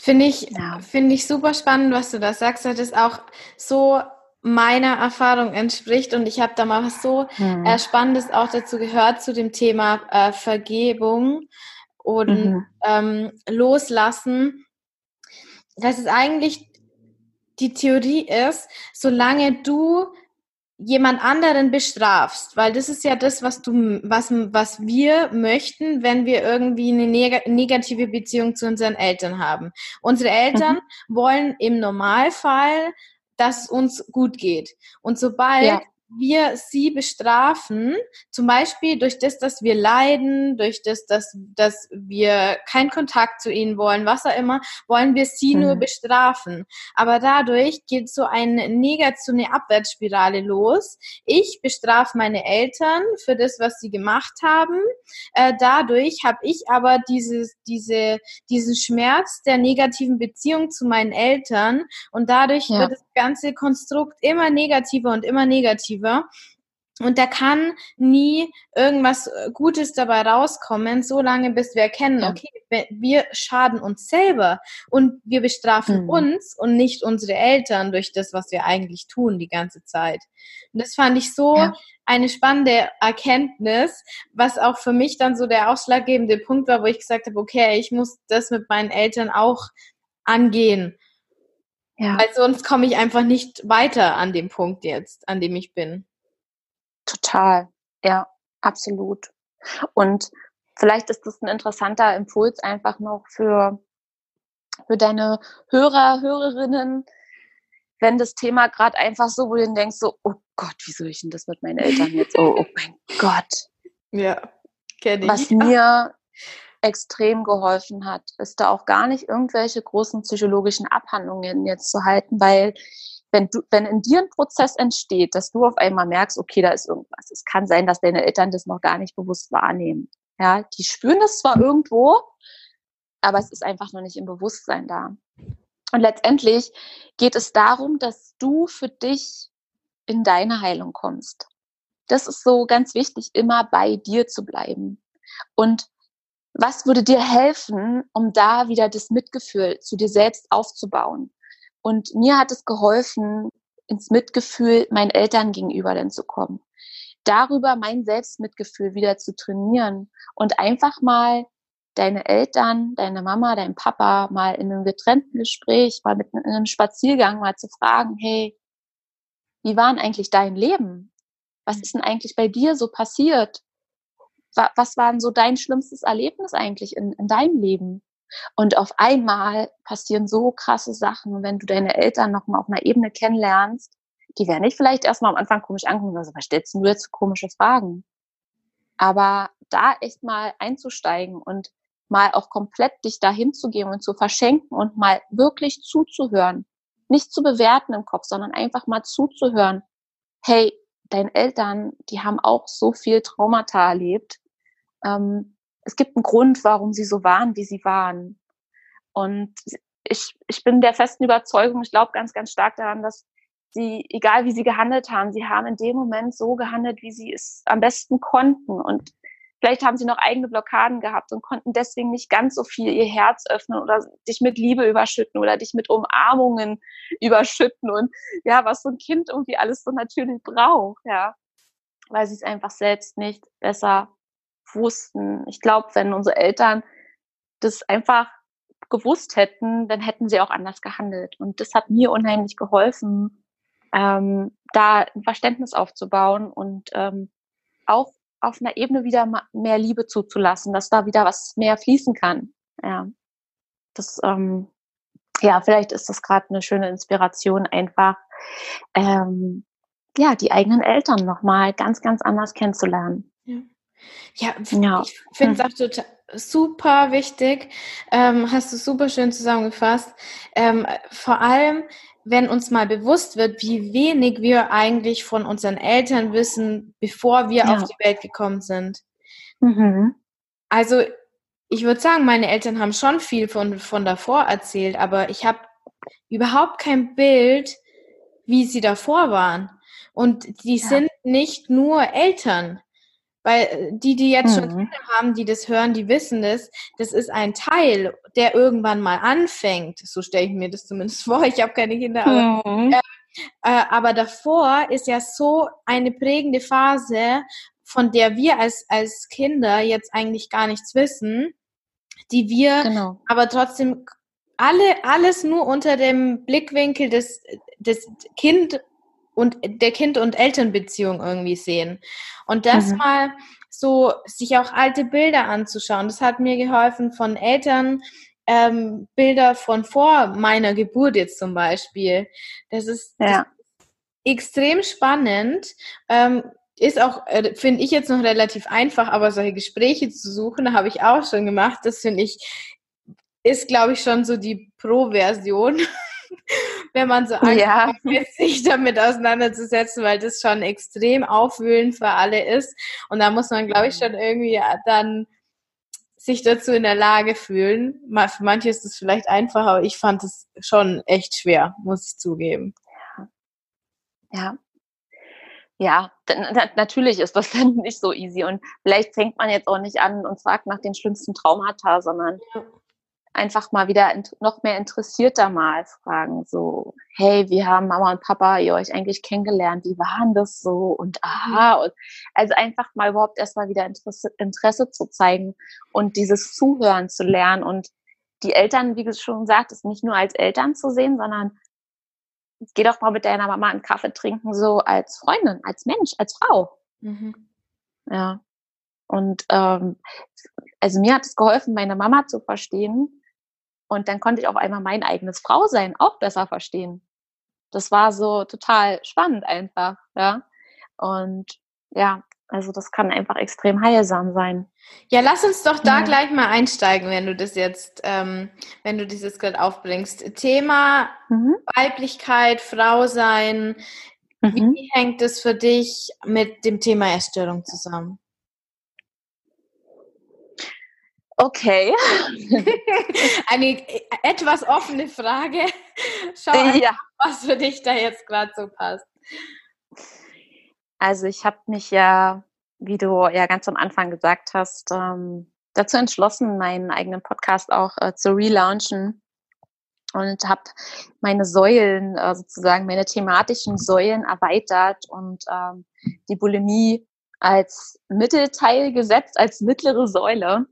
Finde ich, ja. finde ich super spannend, was du da sagst, das auch so meiner Erfahrung entspricht und ich habe da mal was so hm. äh, Spannendes auch dazu gehört zu dem Thema äh, Vergebung und mhm. ähm, Loslassen. Dass es eigentlich die Theorie ist, solange du jemand anderen bestrafst, weil das ist ja das, was du, was, was wir möchten, wenn wir irgendwie eine neg negative Beziehung zu unseren Eltern haben. Unsere Eltern mhm. wollen im Normalfall, dass es uns gut geht. Und sobald ja. Wir sie bestrafen, zum Beispiel durch das, dass wir leiden, durch das, dass, dass wir keinen Kontakt zu ihnen wollen, was auch immer, wollen wir sie mhm. nur bestrafen. Aber dadurch geht so eine Negat so eine Abwärtsspirale los. Ich bestrafe meine Eltern für das, was sie gemacht haben. Äh, dadurch habe ich aber dieses, diese, diesen Schmerz der negativen Beziehung zu meinen Eltern und dadurch ja. wird das ganze Konstrukt immer negativer und immer negativer. Und da kann nie irgendwas äh, Gutes dabei rauskommen, so lange bis wir erkennen, ja. okay, wir schaden uns selber und wir bestrafen mhm. uns und nicht unsere Eltern durch das, was wir eigentlich tun die ganze Zeit. Und das fand ich so ja. eine spannende Erkenntnis, was auch für mich dann so der ausschlaggebende Punkt war, wo ich gesagt habe, okay, ich muss das mit meinen Eltern auch angehen. Ja. Weil sonst komme ich einfach nicht weiter an dem Punkt jetzt, an dem ich bin. Total, ja, absolut. Und vielleicht ist das ein interessanter Impuls einfach noch für, für deine Hörer, Hörerinnen, wenn das Thema gerade einfach so, wo du denkst, so, oh Gott, wie soll ich denn das mit meinen Eltern jetzt? Oh, oh mein Gott. Ja, kenne ich. Was mir extrem geholfen hat, ist da auch gar nicht irgendwelche großen psychologischen Abhandlungen jetzt zu halten, weil wenn du, wenn in dir ein Prozess entsteht, dass du auf einmal merkst, okay, da ist irgendwas. Es kann sein, dass deine Eltern das noch gar nicht bewusst wahrnehmen. Ja, die spüren das zwar irgendwo, aber es ist einfach noch nicht im Bewusstsein da. Und letztendlich geht es darum, dass du für dich in deine Heilung kommst. Das ist so ganz wichtig, immer bei dir zu bleiben. Und was würde dir helfen, um da wieder das Mitgefühl zu dir selbst aufzubauen? Und mir hat es geholfen, ins Mitgefühl meinen Eltern gegenüber denn zu kommen. Darüber mein Selbstmitgefühl wieder zu trainieren und einfach mal deine Eltern, deine Mama, dein Papa mal in einem getrennten Gespräch, mal mit einem Spaziergang mal zu fragen, hey, wie war denn eigentlich dein Leben? Was ist denn eigentlich bei dir so passiert? Was war denn so dein schlimmstes Erlebnis eigentlich in, in deinem Leben? Und auf einmal passieren so krasse Sachen, wenn du deine Eltern nochmal auf einer Ebene kennenlernst, die werden dich vielleicht erstmal am Anfang komisch angucken, also was stellst du jetzt komische Fragen? Aber da echt mal einzusteigen und mal auch komplett dich dahin zu geben und zu verschenken und mal wirklich zuzuhören. Nicht zu bewerten im Kopf, sondern einfach mal zuzuhören. Hey, deine Eltern, die haben auch so viel Traumata erlebt. Ähm, es gibt einen Grund, warum sie so waren, wie sie waren. Und ich, ich bin der festen Überzeugung, ich glaube ganz, ganz stark daran, dass sie, egal wie sie gehandelt haben, sie haben in dem Moment so gehandelt, wie sie es am besten konnten. Und vielleicht haben sie noch eigene Blockaden gehabt und konnten deswegen nicht ganz so viel ihr Herz öffnen oder dich mit Liebe überschütten oder dich mit Umarmungen überschütten und ja, was so ein Kind irgendwie alles so natürlich braucht, ja, weil sie es einfach selbst nicht besser wussten. Ich glaube, wenn unsere Eltern das einfach gewusst hätten, dann hätten sie auch anders gehandelt. Und das hat mir unheimlich geholfen, ähm, da ein Verständnis aufzubauen und ähm, auch auf einer Ebene wieder mehr Liebe zuzulassen, dass da wieder was mehr fließen kann. Ja, das, ähm, ja, vielleicht ist das gerade eine schöne Inspiration, einfach ähm, ja die eigenen Eltern nochmal ganz, ganz anders kennenzulernen. Ja. Ja, ja. ich finde es hm. auch total super wichtig. Ähm, hast du super schön zusammengefasst. Ähm, vor allem, wenn uns mal bewusst wird, wie wenig wir eigentlich von unseren Eltern wissen, bevor wir ja. auf die Welt gekommen sind. Mhm. Also, ich würde sagen, meine Eltern haben schon viel von, von davor erzählt, aber ich habe überhaupt kein Bild, wie sie davor waren. Und die ja. sind nicht nur Eltern. Weil äh, die, die jetzt mhm. schon Kinder haben, die das hören, die wissen das, das ist ein Teil, der irgendwann mal anfängt. So stelle ich mir das zumindest vor. Ich habe keine Kinder, aber, mhm. äh, äh, aber davor ist ja so eine prägende Phase, von der wir als, als Kinder jetzt eigentlich gar nichts wissen, die wir genau. aber trotzdem alle, alles nur unter dem Blickwinkel des, des Kind und der Kind- und Elternbeziehung irgendwie sehen. Und das mhm. mal so sich auch alte Bilder anzuschauen. Das hat mir geholfen von Eltern, ähm, Bilder von vor meiner Geburt jetzt zum Beispiel. Das ist, ja. das extrem spannend. Ähm, ist auch, äh, finde ich jetzt noch relativ einfach, aber solche Gespräche zu suchen, habe ich auch schon gemacht. Das finde ich, ist, glaube ich, schon so die Pro-Version, wenn man so anfängt, ja. sich damit auseinanderzusetzen, weil das schon extrem aufwühlend für alle ist. Und da muss man, glaube ich, schon irgendwie dann sich dazu in der Lage fühlen. Für manche ist es vielleicht einfach, aber ich fand es schon echt schwer, muss ich zugeben. Ja. Ja, natürlich ist das dann nicht so easy. Und vielleicht fängt man jetzt auch nicht an und fragt nach den schlimmsten Traumata, sondern einfach mal wieder noch mehr interessierter mal fragen. So, hey, wie haben Mama und Papa ihr euch eigentlich kennengelernt? Wie waren das so? Und aha. Und also einfach mal überhaupt erstmal wieder Interesse, Interesse zu zeigen und dieses Zuhören zu lernen und die Eltern, wie du schon gesagt hast, nicht nur als Eltern zu sehen, sondern geh doch mal mit deiner Mama einen Kaffee trinken, so als Freundin, als Mensch, als Frau. Mhm. Ja. Und ähm, also mir hat es geholfen, meine Mama zu verstehen. Und dann konnte ich auf einmal mein eigenes Frausein auch besser verstehen. Das war so total spannend einfach, ja. Und ja, also das kann einfach extrem heilsam sein. Ja, lass uns doch da ja. gleich mal einsteigen, wenn du das jetzt, ähm, wenn du dieses gerade aufbringst. Thema mhm. Weiblichkeit, Frau sein. Mhm. Wie hängt es für dich mit dem Thema Essstörung zusammen? Okay. Eine etwas offene Frage. Schau, ja. was für dich da jetzt gerade so passt. Also ich habe mich ja, wie du ja ganz am Anfang gesagt hast, ähm, dazu entschlossen, meinen eigenen Podcast auch äh, zu relaunchen und habe meine Säulen, äh, sozusagen meine thematischen Säulen erweitert und ähm, die Bulimie als Mittelteil gesetzt, als mittlere Säule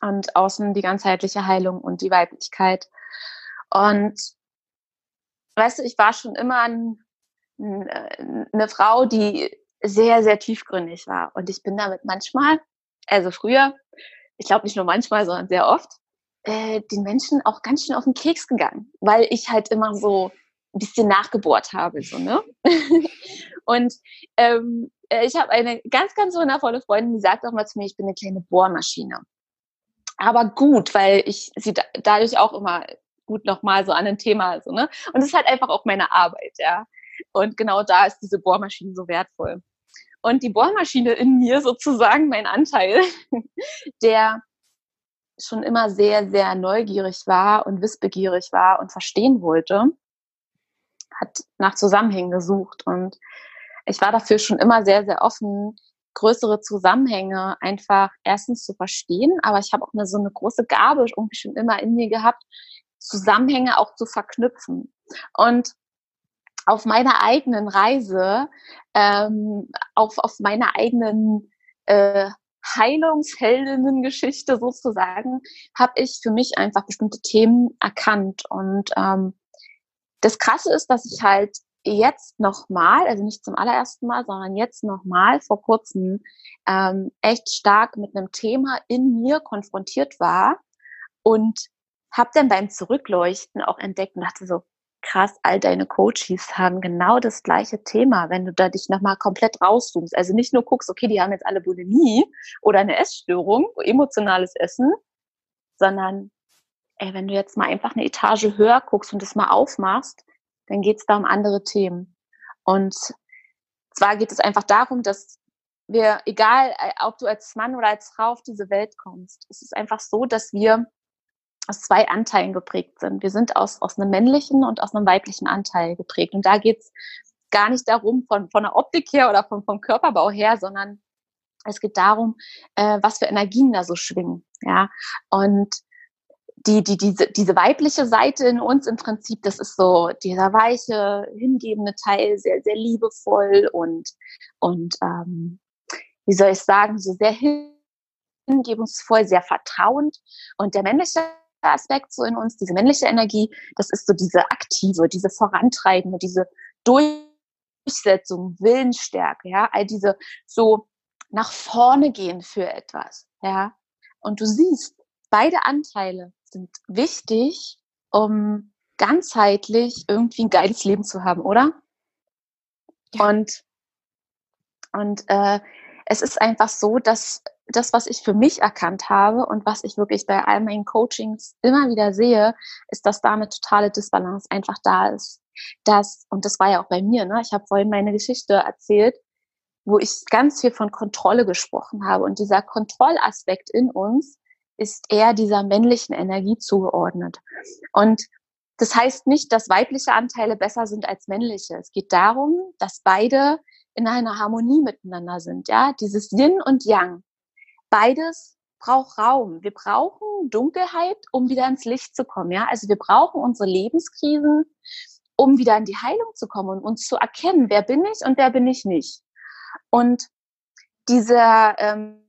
und außen die ganzheitliche Heilung und die Weiblichkeit. Und weißt du, ich war schon immer ein eine Frau, die sehr, sehr tiefgründig war. Und ich bin damit manchmal, also früher, ich glaube nicht nur manchmal, sondern sehr oft, äh, den Menschen auch ganz schön auf den Keks gegangen, weil ich halt immer so ein bisschen nachgebohrt habe. So, ne? und ähm, äh, ich habe eine ganz, ganz wundervolle Freundin, die sagt auch mal zu mir, ich bin eine kleine Bohrmaschine. Aber gut, weil ich sie da, dadurch auch immer gut nochmal so an ein Thema so, ne? Und es ist halt einfach auch meine Arbeit, ja. Und genau da ist diese Bohrmaschine so wertvoll. Und die Bohrmaschine in mir sozusagen, mein Anteil, der schon immer sehr, sehr neugierig war und wissbegierig war und verstehen wollte, hat nach Zusammenhängen gesucht. Und ich war dafür schon immer sehr, sehr offen, größere Zusammenhänge einfach erstens zu verstehen, aber ich habe auch eine, so eine große Gabe irgendwie schon immer in mir gehabt, Zusammenhänge auch zu verknüpfen. Und auf meiner eigenen Reise, ähm, auf, auf meiner eigenen äh, Heilungsheldinnen-Geschichte sozusagen, habe ich für mich einfach bestimmte Themen erkannt. Und ähm, das Krasse ist, dass ich halt jetzt nochmal, also nicht zum allerersten Mal, sondern jetzt nochmal vor kurzem ähm, echt stark mit einem Thema in mir konfrontiert war und habe dann beim Zurückleuchten auch entdeckt und dachte so, krass, all deine Coaches haben genau das gleiche Thema, wenn du da dich nochmal komplett rauszoomst. Also nicht nur guckst, okay, die haben jetzt alle Bulimie oder eine Essstörung, emotionales Essen, sondern ey, wenn du jetzt mal einfach eine Etage höher guckst und das mal aufmachst, dann geht es da um andere Themen. Und zwar geht es einfach darum, dass wir, egal äh, ob du als Mann oder als Frau auf diese Welt kommst, es ist einfach so, dass wir aus zwei Anteilen geprägt sind. Wir sind aus, aus einem männlichen und aus einem weiblichen Anteil geprägt. Und da geht's gar nicht darum, von, von der Optik her oder vom, vom Körperbau her, sondern es geht darum, äh, was für Energien da so schwingen. Ja, und die, die, diese, diese weibliche Seite in uns im Prinzip, das ist so dieser weiche, hingebende Teil, sehr, sehr liebevoll und, und ähm, wie soll ich sagen, so sehr hingebungsvoll, sehr vertrauend. Und der männliche Aspekt so in uns, diese männliche Energie, das ist so diese aktive, diese vorantreibende, diese Durchsetzung, Willensstärke, ja, all diese so nach vorne gehen für etwas, ja. Und du siehst, beide Anteile sind wichtig, um ganzheitlich irgendwie ein geiles Leben zu haben, oder? Ja. Und, und äh, es ist einfach so, dass das, was ich für mich erkannt habe und was ich wirklich bei all meinen Coachings immer wieder sehe, ist, dass da eine totale Disbalance einfach da ist. Das, und das war ja auch bei mir, ne? Ich habe vorhin meine Geschichte erzählt, wo ich ganz viel von Kontrolle gesprochen habe. Und dieser Kontrollaspekt in uns ist eher dieser männlichen Energie zugeordnet. Und das heißt nicht, dass weibliche Anteile besser sind als männliche. Es geht darum, dass beide in einer Harmonie miteinander sind, ja, dieses Yin und Yang. Beides braucht Raum. Wir brauchen Dunkelheit, um wieder ins Licht zu kommen, ja. Also wir brauchen unsere Lebenskrisen, um wieder in die Heilung zu kommen und uns zu erkennen, wer bin ich und wer bin ich nicht. Und dieser ähm,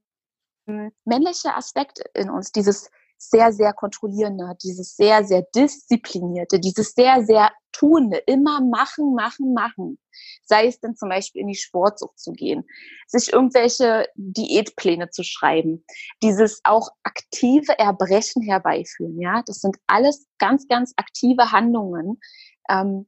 männliche Aspekt in uns, dieses sehr, sehr kontrollierende, dieses sehr, sehr disziplinierte, dieses sehr, sehr tuende, immer machen, machen, machen. Sei es denn zum Beispiel in die Sportsucht zu gehen, sich irgendwelche Diätpläne zu schreiben, dieses auch aktive Erbrechen herbeiführen, ja, das sind alles ganz, ganz aktive Handlungen, ähm,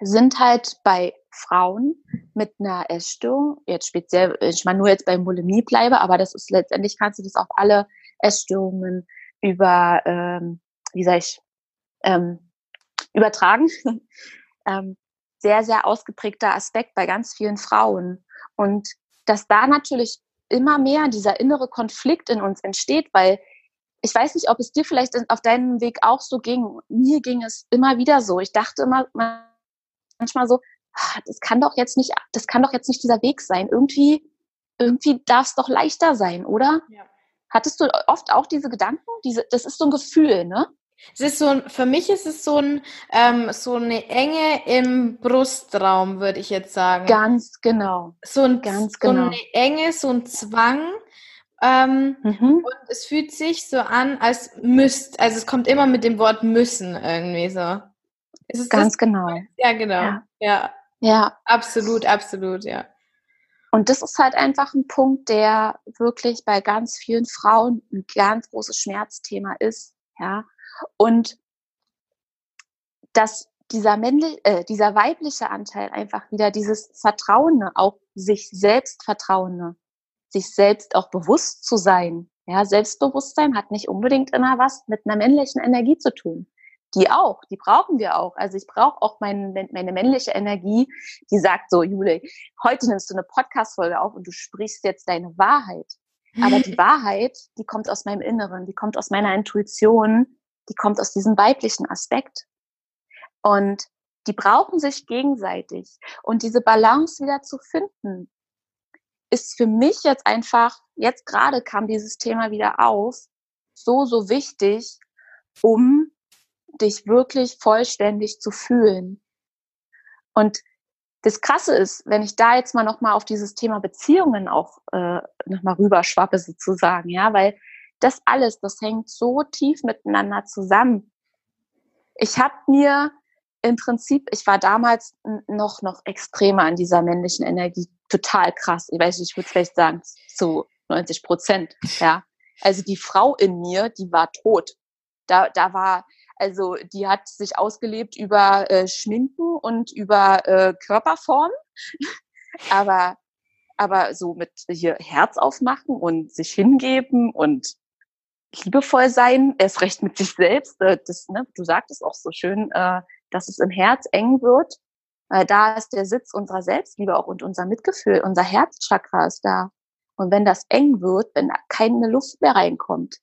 sind halt bei Frauen mit einer Essstörung, jetzt speziell, ich meine nur jetzt bei Bulimie bleibe, aber das ist letztendlich kannst du das auf alle Essstörungen über, ähm, wie sag ich, ähm, übertragen. ähm, sehr, sehr ausgeprägter Aspekt bei ganz vielen Frauen. Und dass da natürlich immer mehr dieser innere Konflikt in uns entsteht, weil ich weiß nicht, ob es dir vielleicht auf deinem Weg auch so ging. Mir ging es immer wieder so. Ich dachte immer manchmal so, das kann doch jetzt nicht, das kann doch jetzt nicht dieser Weg sein. Irgendwie, irgendwie darf es doch leichter sein, oder? Ja. Hattest du oft auch diese Gedanken? Diese, das ist so ein Gefühl, ne? Es ist so ein, für mich ist es so ein, ähm, so eine Enge im Brustraum, würde ich jetzt sagen. Ganz genau. So ein, ganz genau. So eine Enge, so ein Zwang. Ähm, mhm. Und es fühlt sich so an, als müsst, also es kommt immer mit dem Wort müssen irgendwie so. Ganz genau. Ja, genau. Ja. ja. Ja. Absolut, absolut, ja. Und das ist halt einfach ein Punkt, der wirklich bei ganz vielen Frauen ein ganz großes Schmerzthema ist, ja. Und dass dieser männliche, äh, dieser weibliche Anteil einfach wieder dieses Vertrauende, auch sich selbst Vertrauende, sich selbst auch bewusst zu sein. Ja, Selbstbewusstsein hat nicht unbedingt immer was mit einer männlichen Energie zu tun die auch, die brauchen wir auch. Also ich brauche auch mein, meine männliche Energie, die sagt so, Jule, heute nimmst du eine Podcast-Folge auf und du sprichst jetzt deine Wahrheit. Aber die Wahrheit, die kommt aus meinem Inneren, die kommt aus meiner Intuition, die kommt aus diesem weiblichen Aspekt. Und die brauchen sich gegenseitig. Und diese Balance wieder zu finden, ist für mich jetzt einfach, jetzt gerade kam dieses Thema wieder auf, so, so wichtig, um dich wirklich vollständig zu fühlen. Und das Krasse ist, wenn ich da jetzt mal noch mal auf dieses Thema Beziehungen auch äh, noch mal rüberschwappe sozusagen, ja, weil das alles, das hängt so tief miteinander zusammen. Ich habe mir im Prinzip, ich war damals noch noch extremer an dieser männlichen Energie, total krass. Ich weiß, nicht, ich würde vielleicht sagen zu 90 Prozent, ja. Also die Frau in mir, die war tot. Da, da war, also die hat sich ausgelebt über äh, Schminken und über äh, Körperform. aber, aber so mit hier Herz aufmachen und sich hingeben und liebevoll sein, erst recht mit sich selbst. Äh, das, ne, du sagtest auch so schön, äh, dass es im Herz eng wird. Äh, da ist der Sitz unserer Selbstliebe auch und unser Mitgefühl, unser Herzchakra ist da. Und wenn das eng wird, wenn keine Luft mehr reinkommt,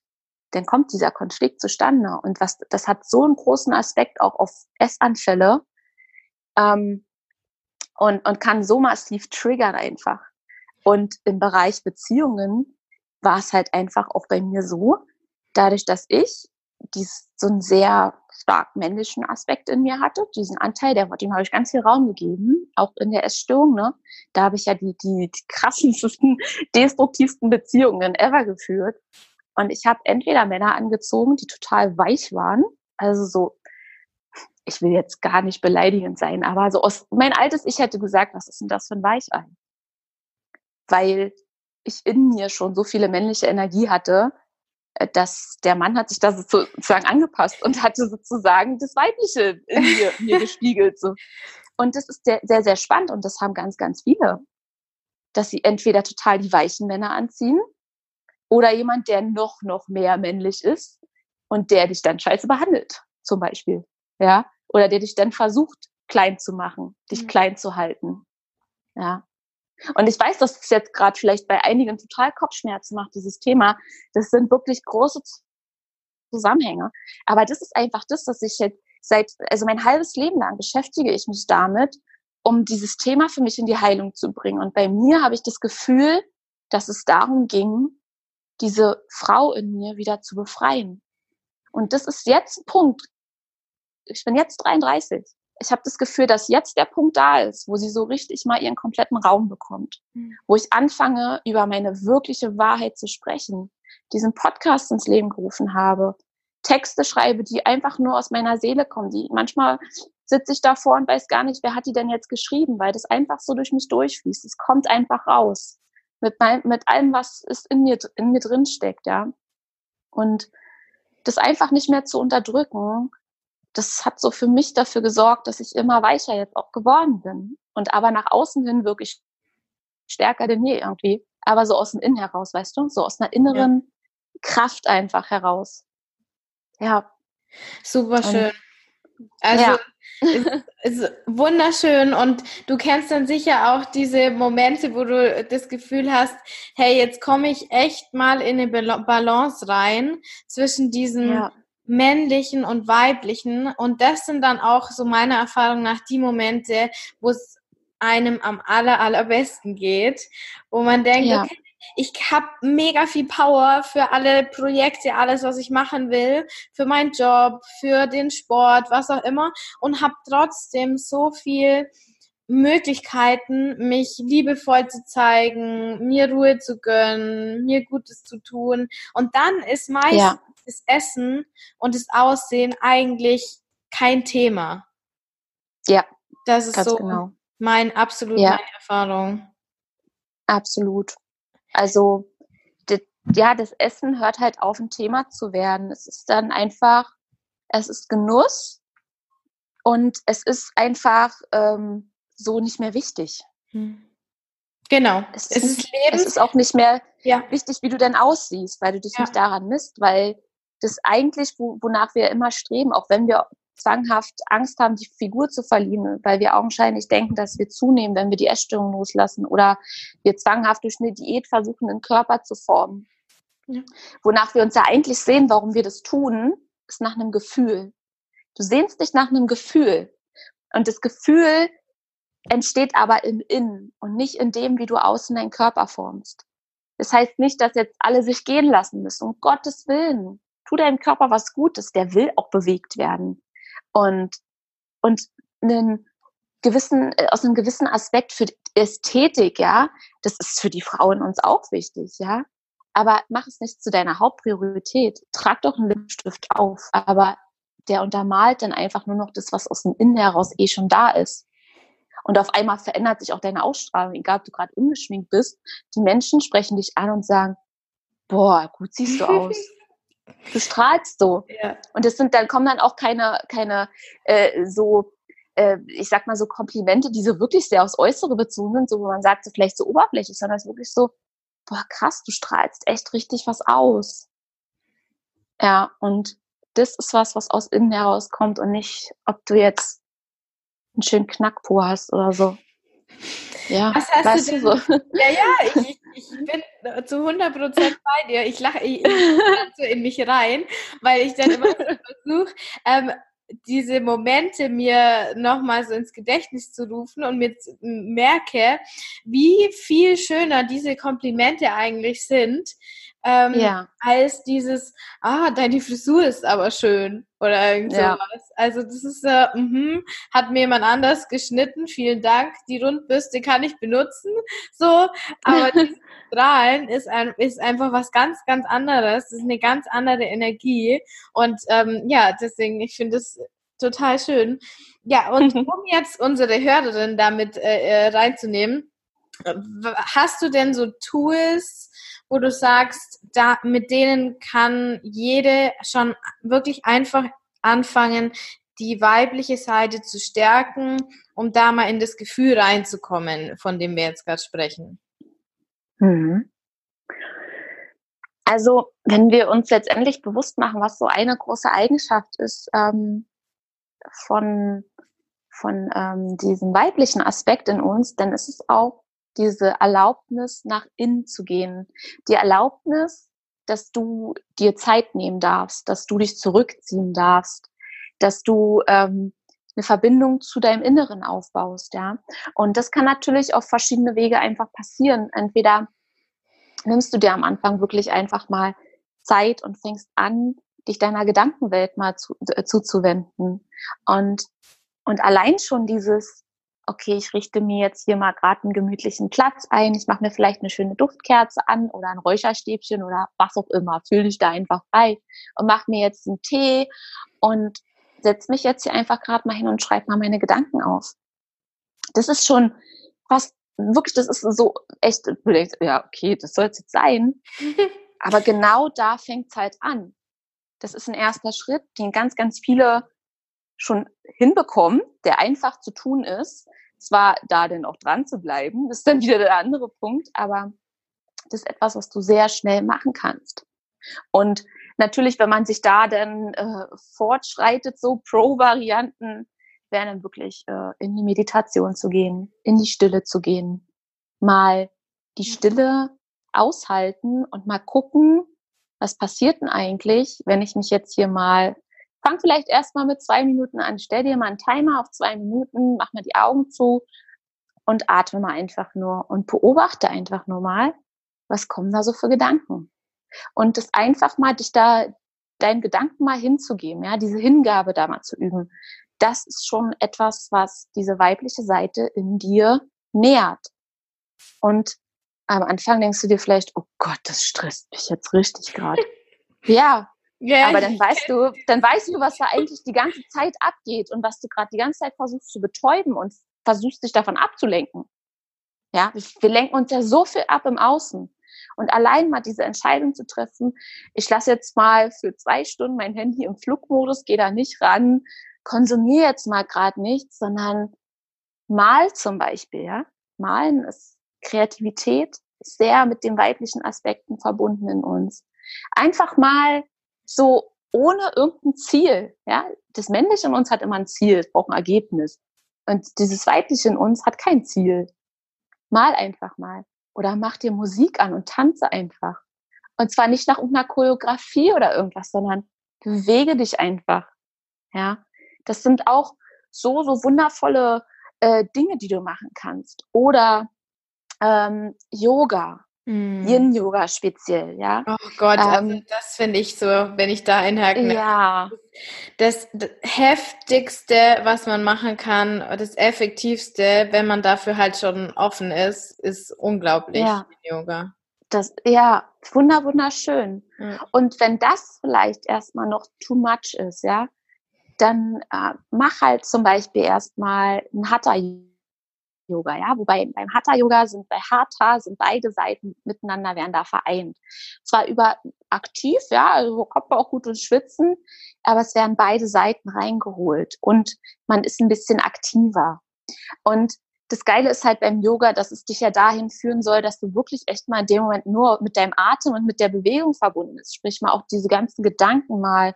dann kommt dieser Konflikt zustande. Und was, das hat so einen großen Aspekt auch auf Essanfälle ähm, und, und kann so massiv triggern einfach. Und im Bereich Beziehungen war es halt einfach auch bei mir so, dadurch, dass ich dies, so einen sehr stark männlichen Aspekt in mir hatte, diesen Anteil, der, dem habe ich ganz viel Raum gegeben, auch in der Essstörung, ne? Da habe ich ja die, die, die krassesten, destruktivsten Beziehungen ever geführt. Und ich habe entweder Männer angezogen, die total weich waren, also so, ich will jetzt gar nicht beleidigend sein, aber so aus mein altes Ich hätte gesagt, was ist denn das für ein Weichei? Weil ich in mir schon so viele männliche Energie hatte, äh, dass der Mann hat sich da sozusagen angepasst und hatte sozusagen das Weibliche in mir, mir gespiegelt. So. Und das ist sehr, sehr, sehr spannend und das haben ganz, ganz viele, dass sie entweder total die weichen Männer anziehen oder jemand, der noch, noch mehr männlich ist und der dich dann scheiße behandelt, zum Beispiel. Ja, oder der dich dann versucht, klein zu machen, dich mhm. klein zu halten. Ja. Und ich weiß, dass es jetzt gerade vielleicht bei einigen total Kopfschmerzen macht, dieses Thema. Das sind wirklich große Zusammenhänge. Aber das ist einfach das, dass ich jetzt seit, also mein halbes Leben lang beschäftige ich mich damit, um dieses Thema für mich in die Heilung zu bringen. Und bei mir habe ich das Gefühl, dass es darum ging, diese Frau in mir wieder zu befreien. Und das ist jetzt ein Punkt. Ich bin jetzt 33. Ich habe das Gefühl, dass jetzt der Punkt da ist, wo sie so richtig mal ihren kompletten Raum bekommt, mhm. wo ich anfange, über meine wirkliche Wahrheit zu sprechen, diesen Podcast ins Leben gerufen habe, Texte schreibe, die einfach nur aus meiner Seele kommen, die manchmal sitze ich davor und weiß gar nicht, wer hat die denn jetzt geschrieben, weil das einfach so durch mich durchfließt. Es kommt einfach raus. Mit, mein, mit allem, was ist in mir, in mir drin steckt, ja. Und das einfach nicht mehr zu unterdrücken, das hat so für mich dafür gesorgt, dass ich immer weicher jetzt auch geworden bin. Und aber nach außen hin wirklich stärker denn je irgendwie. Aber so aus dem Innen heraus, weißt du? So aus einer inneren ja. Kraft einfach heraus. Ja. Super schön. Also ja. ist, ist wunderschön und du kennst dann sicher auch diese Momente, wo du das Gefühl hast, hey, jetzt komme ich echt mal in eine Balance rein zwischen diesen ja. männlichen und weiblichen und das sind dann auch so meiner Erfahrung nach die Momente, wo es einem am aller allerbesten geht, wo man denkt, ja. okay, ich habe mega viel Power für alle Projekte, alles, was ich machen will, für meinen Job, für den Sport, was auch immer und habe trotzdem so viel Möglichkeiten, mich liebevoll zu zeigen, mir Ruhe zu gönnen, mir Gutes zu tun. Und dann ist meist ja. das Essen und das Aussehen eigentlich kein Thema. Ja. Das ist so genau. mein absolut ja. meine Erfahrung. Absolut. Also ja, das Essen hört halt auf, ein Thema zu werden. Es ist dann einfach, es ist Genuss und es ist einfach ähm, so nicht mehr wichtig. Hm. Genau. Es, es ist, ist Leben. Es ist auch nicht mehr ja. wichtig, wie du denn aussiehst, weil du dich ja. nicht daran misst, weil das eigentlich, wo, wonach wir immer streben, auch wenn wir zwanghaft Angst haben, die Figur zu verlieren, weil wir augenscheinlich denken, dass wir zunehmen, wenn wir die Essstörung loslassen oder wir zwanghaft durch eine Diät versuchen, den Körper zu formen. Ja. Wonach wir uns ja eigentlich sehen, warum wir das tun, ist nach einem Gefühl. Du sehnst dich nach einem Gefühl. Und das Gefühl entsteht aber im Innen und nicht in dem, wie du außen deinen Körper formst. Das heißt nicht, dass jetzt alle sich gehen lassen müssen. Um Gottes Willen. Tu deinem Körper was Gutes. Der will auch bewegt werden und, und einen gewissen, äh, aus einem gewissen Aspekt für Ästhetik, ja, das ist für die Frauen uns auch wichtig, ja. Aber mach es nicht zu deiner Hauptpriorität. Trag doch einen Lippenstift auf, aber der untermalt dann einfach nur noch das, was aus dem Innen heraus eh schon da ist. Und auf einmal verändert sich auch deine Ausstrahlung, egal ob du gerade ungeschminkt bist. Die Menschen sprechen dich an und sagen, boah, gut siehst du aus. Du strahlst so. Ja. Und das sind, dann kommen dann auch keine, keine äh, so, äh, ich sag mal so Komplimente, die so wirklich sehr aufs Äußere bezogen sind, so wo man sagt, so vielleicht so oberflächlich, sondern es ist wirklich so, boah, krass, du strahlst echt richtig was aus. Ja, und das ist was, was aus innen herauskommt und nicht, ob du jetzt einen schönen Knackpo hast oder so. Ja, was hast weißt du denn? So? Ja, ja, ich, ich bin zu 100 Prozent bei dir. Ich lache ich, ich so in mich rein, weil ich dann immer so versuche, ähm, diese Momente mir nochmal so ins Gedächtnis zu rufen und mir merke, wie viel schöner diese Komplimente eigentlich sind, ähm, ja. als dieses, ah, deine Frisur ist aber schön oder irgend sowas. Ja. Also das ist, äh, mh, hat mir jemand anders geschnitten, vielen Dank, die Rundbürste kann ich benutzen, so, aber dieses Strahlen ist, ein, ist einfach was ganz, ganz anderes, das ist eine ganz andere Energie und ähm, ja, deswegen, ich finde es total schön. Ja, und um jetzt unsere Hörerin damit äh, äh reinzunehmen, hast du denn so Tools, wo du sagst, da, mit denen kann jede schon wirklich einfach anfangen, die weibliche Seite zu stärken, um da mal in das Gefühl reinzukommen, von dem wir jetzt gerade sprechen? Mhm. Also, wenn wir uns letztendlich bewusst machen, was so eine große Eigenschaft ist ähm, von, von ähm, diesem weiblichen Aspekt in uns, dann ist es auch diese Erlaubnis, nach innen zu gehen. Die Erlaubnis, dass du dir Zeit nehmen darfst, dass du dich zurückziehen darfst, dass du ähm, eine Verbindung zu deinem Inneren aufbaust, ja. Und das kann natürlich auf verschiedene Wege einfach passieren. Entweder nimmst du dir am Anfang wirklich einfach mal Zeit und fängst an, dich deiner Gedankenwelt mal zu, äh, zuzuwenden. Und, und allein schon dieses, okay, ich richte mir jetzt hier mal gerade einen gemütlichen Platz ein, ich mache mir vielleicht eine schöne Duftkerze an oder ein Räucherstäbchen oder was auch immer, fühle dich da einfach frei und mache mir jetzt einen Tee und setz mich jetzt hier einfach gerade mal hin und schreibe mal meine Gedanken auf. Das ist schon was, wirklich, das ist so echt, du denkst, ja, okay, das soll es jetzt sein. Aber genau da fängt es halt an. Das ist ein erster Schritt, den ganz, ganz viele schon hinbekommen, der einfach zu tun ist. Zwar da denn auch dran zu bleiben, ist dann wieder der andere Punkt, aber das ist etwas, was du sehr schnell machen kannst. Und natürlich, wenn man sich da dann äh, fortschreitet, so Pro-Varianten, wäre dann wirklich äh, in die Meditation zu gehen, in die Stille zu gehen, mal die Stille aushalten und mal gucken, was passiert denn eigentlich, wenn ich mich jetzt hier mal, fang vielleicht erstmal mit zwei Minuten an, stell dir mal einen Timer auf zwei Minuten, mach mal die Augen zu und atme mal einfach nur und beobachte einfach nur mal, was kommen da so für Gedanken. Und das einfach mal, dich da, deinen Gedanken mal hinzugeben, ja, diese Hingabe da mal zu üben das ist schon etwas, was diese weibliche Seite in dir nährt. Und am Anfang denkst du dir vielleicht, oh Gott, das stresst mich jetzt richtig gerade. ja, yeah. aber dann weißt du, dann weißt du, was da eigentlich die ganze Zeit abgeht und was du gerade die ganze Zeit versuchst zu betäuben und versuchst dich davon abzulenken. Ja, wir lenken uns ja so viel ab im Außen. Und allein mal diese Entscheidung zu treffen, ich lasse jetzt mal für zwei Stunden mein Handy im Flugmodus, gehe da nicht ran, konsumiere jetzt mal gerade nichts, sondern mal zum Beispiel, ja. Malen ist Kreativität sehr mit den weiblichen Aspekten verbunden in uns. Einfach mal so ohne irgendein Ziel, ja. Das Männliche in uns hat immer ein Ziel, es braucht ein Ergebnis. Und dieses Weibliche in uns hat kein Ziel. Mal einfach mal. Oder mach dir Musik an und tanze einfach. Und zwar nicht nach irgendeiner Choreografie oder irgendwas, sondern bewege dich einfach. Ja. Das sind auch so, so wundervolle äh, Dinge, die du machen kannst. Oder ähm, Yoga. Mm. Yin-Yoga speziell, ja. Oh Gott, also ähm, also das finde ich so, wenn ich da einhaken Ja. Das, das, heftigste, was man machen kann, das effektivste, wenn man dafür halt schon offen ist, ist unglaublich ja. Yoga. Das, ja, wunder, wunderschön. Mhm. Und wenn das vielleicht erstmal noch too much ist, ja, dann äh, mach halt zum Beispiel erstmal ein Hatha Yoga, ja, wobei beim Hatha Yoga sind bei Hatha sind beide Seiten miteinander werden da vereint. Zwar über aktiv, ja, also man auch gut ins Schwitzen, aber es werden beide Seiten reingeholt und man ist ein bisschen aktiver. Und das Geile ist halt beim Yoga, dass es dich ja dahin führen soll, dass du wirklich echt mal in dem Moment nur mit deinem Atem und mit der Bewegung verbunden bist. Sprich mal auch diese ganzen Gedanken mal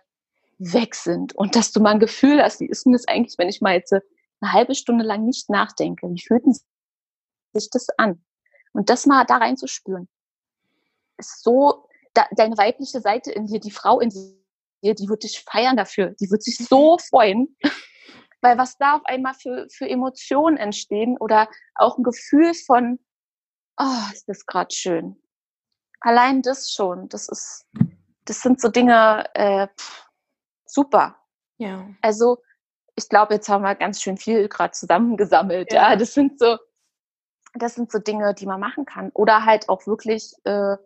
weg sind und dass du mal ein Gefühl hast, wie ist denn das eigentlich, wenn ich mal jetzt eine halbe Stunde lang nicht nachdenke? Wie fühlt sich das an? Und das mal da reinzuspüren, ist so, da, deine weibliche Seite in dir, die Frau in dir, die wird dich feiern dafür. Die wird sich so freuen. Weil was da auf einmal für, für Emotionen entstehen oder auch ein Gefühl von, oh, ist das gerade schön. Allein das schon, das ist, das sind so Dinge, äh, super. Ja. Also ich glaube, jetzt haben wir ganz schön viel gerade zusammengesammelt. Ja. ja. das sind so, das sind so Dinge, die man machen kann. Oder halt auch wirklich äh,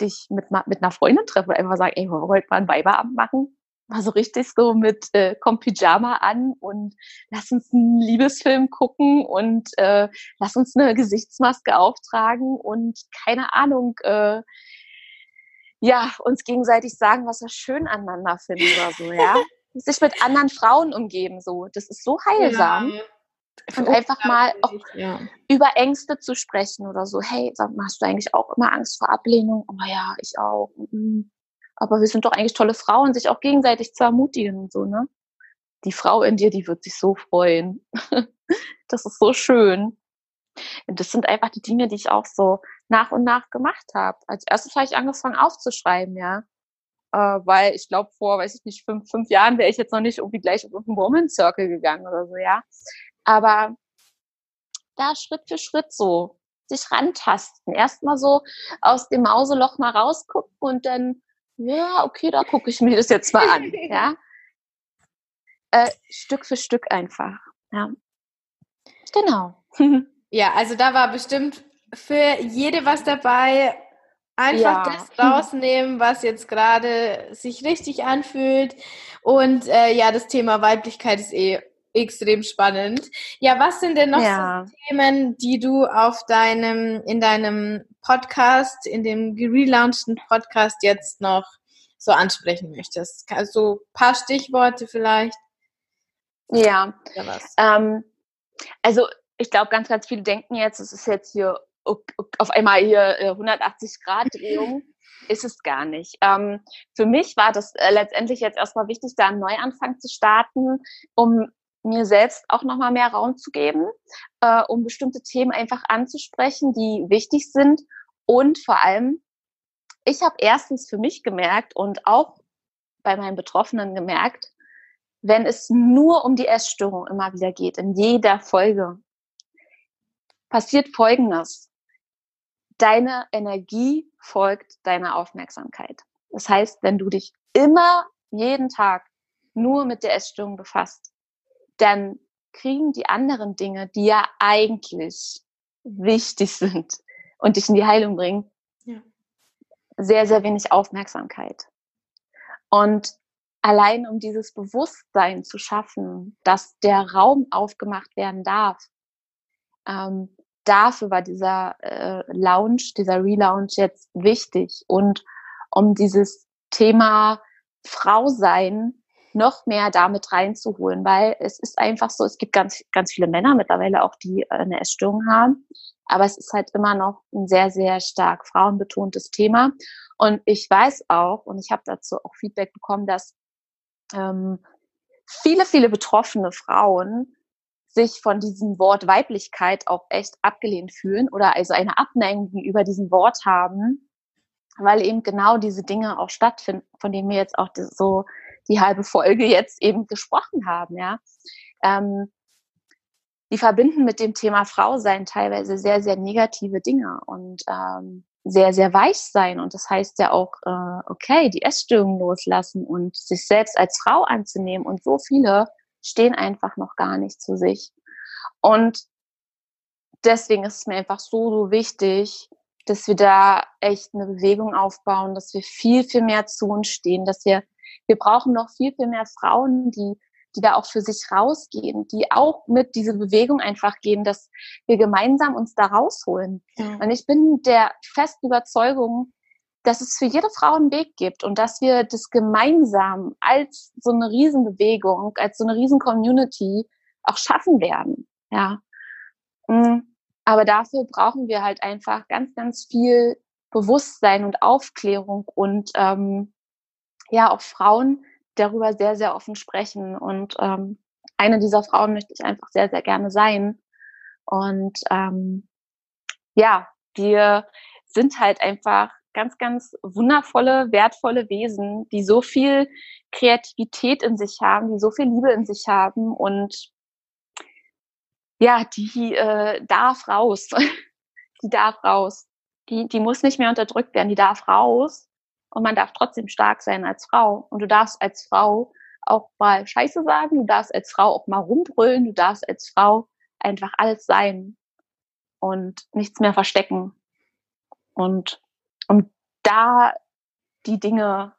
dich mit, mit einer Freundin treffen und einfach sagen, ey, wir wollen mal einen Weiberabend machen. Mal so richtig so mit, äh, komm Pyjama an und lass uns einen Liebesfilm gucken und äh, lass uns eine Gesichtsmaske auftragen und keine Ahnung, äh, ja, uns gegenseitig sagen, was wir schön aneinander finden oder so, ja. sich mit anderen Frauen umgeben, so. Das ist so heilsam. Ja. Und einfach mal auch ja. über Ängste zu sprechen oder so. Hey, hast du eigentlich auch immer Angst vor Ablehnung? Oh ja, ich auch. Mhm. Aber wir sind doch eigentlich tolle Frauen, sich auch gegenseitig zu ermutigen und so, ne? Die Frau in dir, die wird sich so freuen. das ist so schön. Und das sind einfach die Dinge, die ich auch so nach und nach gemacht habe. Als erstes habe ich angefangen aufzuschreiben, ja. Äh, weil ich glaube, vor, weiß ich nicht, fünf, fünf Jahren wäre ich jetzt noch nicht irgendwie gleich auf einen Woman Circle gegangen oder so, ja. Aber da Schritt für Schritt so sich rantasten. Erstmal so aus dem Mauseloch mal rausgucken und dann, ja, okay, da gucke ich mir das jetzt mal an, ja. Äh, Stück für Stück einfach, ja. Genau. Ja, also da war bestimmt für jede was dabei. Einfach ja. das rausnehmen, was jetzt gerade sich richtig anfühlt. Und äh, ja, das Thema Weiblichkeit ist eh extrem spannend. Ja, was sind denn noch ja. so Themen, die du auf deinem, in deinem Podcast, in dem gelaunchten Podcast jetzt noch so ansprechen möchtest? Also ein paar Stichworte vielleicht? Ja. Ähm, also ich glaube, ganz, ganz viele denken jetzt, es ist jetzt hier auf einmal hier 180 äh, Grad Drehung. Ist es gar nicht. Ähm, für mich war das äh, letztendlich jetzt erstmal wichtig, da einen Neuanfang zu starten, um mir selbst auch nochmal mehr Raum zu geben, äh, um bestimmte Themen einfach anzusprechen, die wichtig sind. Und vor allem, ich habe erstens für mich gemerkt und auch bei meinen Betroffenen gemerkt, wenn es nur um die Essstörung immer wieder geht, in jeder Folge, passiert Folgendes. Deine Energie folgt deiner Aufmerksamkeit. Das heißt, wenn du dich immer jeden Tag nur mit der Essstörung befasst, dann kriegen die anderen Dinge, die ja eigentlich wichtig sind und dich in die Heilung bringen, ja. sehr, sehr wenig Aufmerksamkeit. Und allein um dieses Bewusstsein zu schaffen, dass der Raum aufgemacht werden darf, ähm, dafür war dieser äh, Launch, dieser Relaunch jetzt wichtig und um dieses Thema Frau sein noch mehr damit reinzuholen, weil es ist einfach so, es gibt ganz, ganz viele Männer mittlerweile auch, die äh, eine Essstörung haben, aber es ist halt immer noch ein sehr, sehr stark frauenbetontes Thema. Und ich weiß auch, und ich habe dazu auch Feedback bekommen, dass ähm, viele, viele betroffene Frauen sich von diesem Wort Weiblichkeit auch echt abgelehnt fühlen oder also eine Abneigung gegenüber diesem Wort haben, weil eben genau diese Dinge auch stattfinden, von denen wir jetzt auch so die halbe Folge jetzt eben gesprochen haben, ja. Ähm, die verbinden mit dem Thema Frau sein teilweise sehr, sehr negative Dinge und ähm, sehr, sehr weich sein. Und das heißt ja auch, äh, okay, die Essstörung loslassen und sich selbst als Frau anzunehmen. Und so viele stehen einfach noch gar nicht zu sich. Und deswegen ist es mir einfach so, so wichtig, dass wir da echt eine Bewegung aufbauen, dass wir viel, viel mehr zu uns stehen, dass wir wir brauchen noch viel, viel mehr Frauen, die, die da auch für sich rausgehen, die auch mit diese Bewegung einfach gehen, dass wir gemeinsam uns da rausholen. Ja. Und ich bin der festen Überzeugung, dass es für jede Frau einen Weg gibt und dass wir das gemeinsam als so eine Riesenbewegung, als so eine Riesen-Community auch schaffen werden. Ja. Mm. Aber dafür brauchen wir halt einfach ganz, ganz viel Bewusstsein und Aufklärung und ähm, ja auch Frauen darüber sehr, sehr offen sprechen. Und ähm, eine dieser Frauen möchte ich einfach sehr, sehr gerne sein. Und ähm, ja, wir sind halt einfach ganz, ganz wundervolle, wertvolle Wesen, die so viel Kreativität in sich haben, die so viel Liebe in sich haben und ja, die äh, darf raus. die darf raus. Die, die muss nicht mehr unterdrückt werden, die darf raus und man darf trotzdem stark sein als Frau. Und du darfst als Frau auch mal Scheiße sagen, du darfst als Frau auch mal rumbrüllen, du darfst als Frau einfach alles sein und nichts mehr verstecken. Und um da die Dinge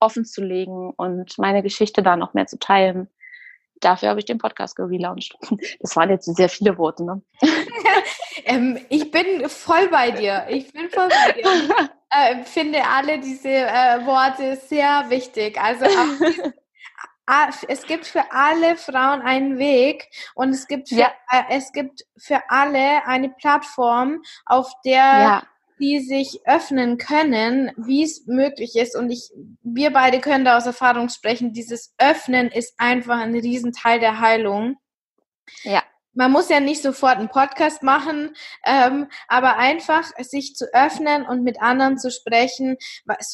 offen zu legen und meine Geschichte da noch mehr zu teilen, dafür habe ich den Podcast gelauncht. Das waren jetzt sehr viele Worte, ne? ähm, ich bin voll bei dir. Ich bin voll bei dir. äh, finde alle diese äh, Worte sehr wichtig. Also es gibt für alle Frauen einen Weg und es gibt für, ja. äh, es gibt für alle eine Plattform, auf der ja. Die sich öffnen können, wie es möglich ist. Und ich, wir beide können da aus Erfahrung sprechen. Dieses Öffnen ist einfach ein Riesenteil der Heilung. Ja man muss ja nicht sofort einen Podcast machen, ähm, aber einfach sich zu öffnen und mit anderen zu sprechen,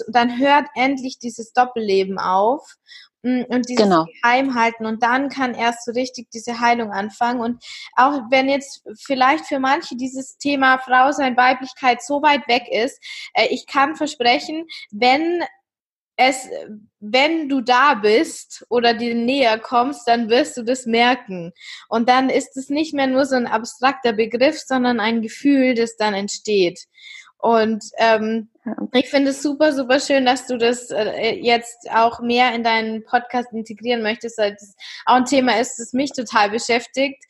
dann hört endlich dieses Doppelleben auf und dieses genau. Geheimhalten und dann kann erst so richtig diese Heilung anfangen und auch wenn jetzt vielleicht für manche dieses Thema Frau sein Weiblichkeit so weit weg ist, äh, ich kann versprechen, wenn es, wenn du da bist oder dir näher kommst, dann wirst du das merken. Und dann ist es nicht mehr nur so ein abstrakter Begriff, sondern ein Gefühl, das dann entsteht. Und ähm, ich finde es super, super schön, dass du das äh, jetzt auch mehr in deinen Podcast integrieren möchtest, weil das auch ein Thema ist, das mich total beschäftigt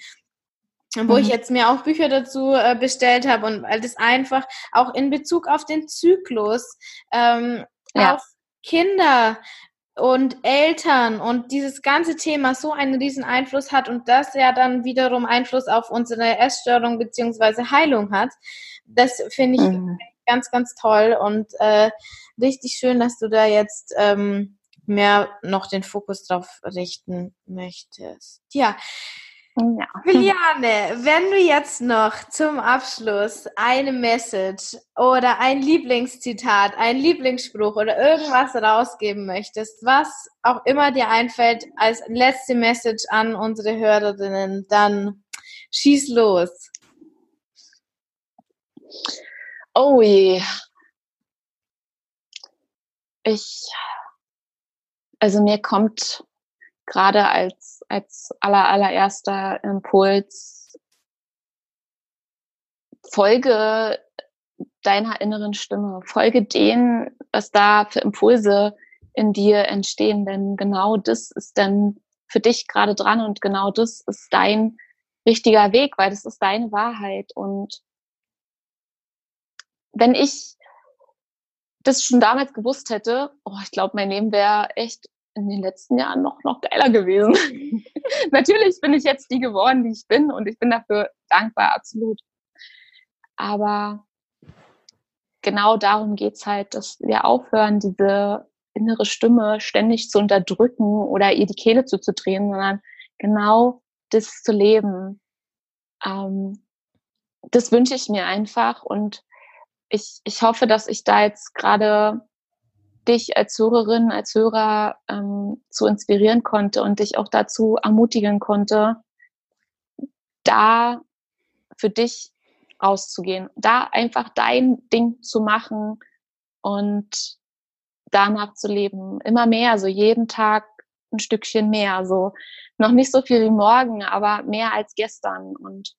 wo ich mhm. jetzt mir auch Bücher dazu äh, bestellt habe und weil das einfach auch in Bezug auf den Zyklus ähm, ja. auch Kinder und Eltern und dieses ganze Thema so einen riesen Einfluss hat und das ja dann wiederum Einfluss auf unsere Essstörung beziehungsweise Heilung hat. Das finde ich mhm. ganz, ganz toll und äh, richtig schön, dass du da jetzt ähm, mehr noch den Fokus drauf richten möchtest. Ja, ja. Juliane, wenn du jetzt noch zum Abschluss eine Message oder ein Lieblingszitat, ein Lieblingsspruch oder irgendwas rausgeben möchtest, was auch immer dir einfällt als letzte Message an unsere Hörerinnen, dann schieß los. Oh je. Ich, also mir kommt gerade als, als aller, allererster Impuls folge deiner inneren Stimme, folge dem, was da für Impulse in dir entstehen, denn genau das ist dann für dich gerade dran und genau das ist dein richtiger Weg, weil das ist deine Wahrheit. Und wenn ich das schon damals gewusst hätte, oh, ich glaube, mein Leben wäre echt in den letzten Jahren noch, noch geiler gewesen. Natürlich bin ich jetzt die geworden, die ich bin und ich bin dafür dankbar, absolut. Aber genau darum geht's halt, dass wir aufhören, diese innere Stimme ständig zu unterdrücken oder ihr die Kehle zuzudrehen, sondern genau das zu leben. Ähm, das wünsche ich mir einfach und ich, ich hoffe, dass ich da jetzt gerade dich als Hörerin, als Hörer ähm, zu inspirieren konnte und dich auch dazu ermutigen konnte, da für dich rauszugehen, da einfach dein Ding zu machen und danach zu leben. Immer mehr, so jeden Tag ein Stückchen mehr. So noch nicht so viel wie morgen, aber mehr als gestern. Und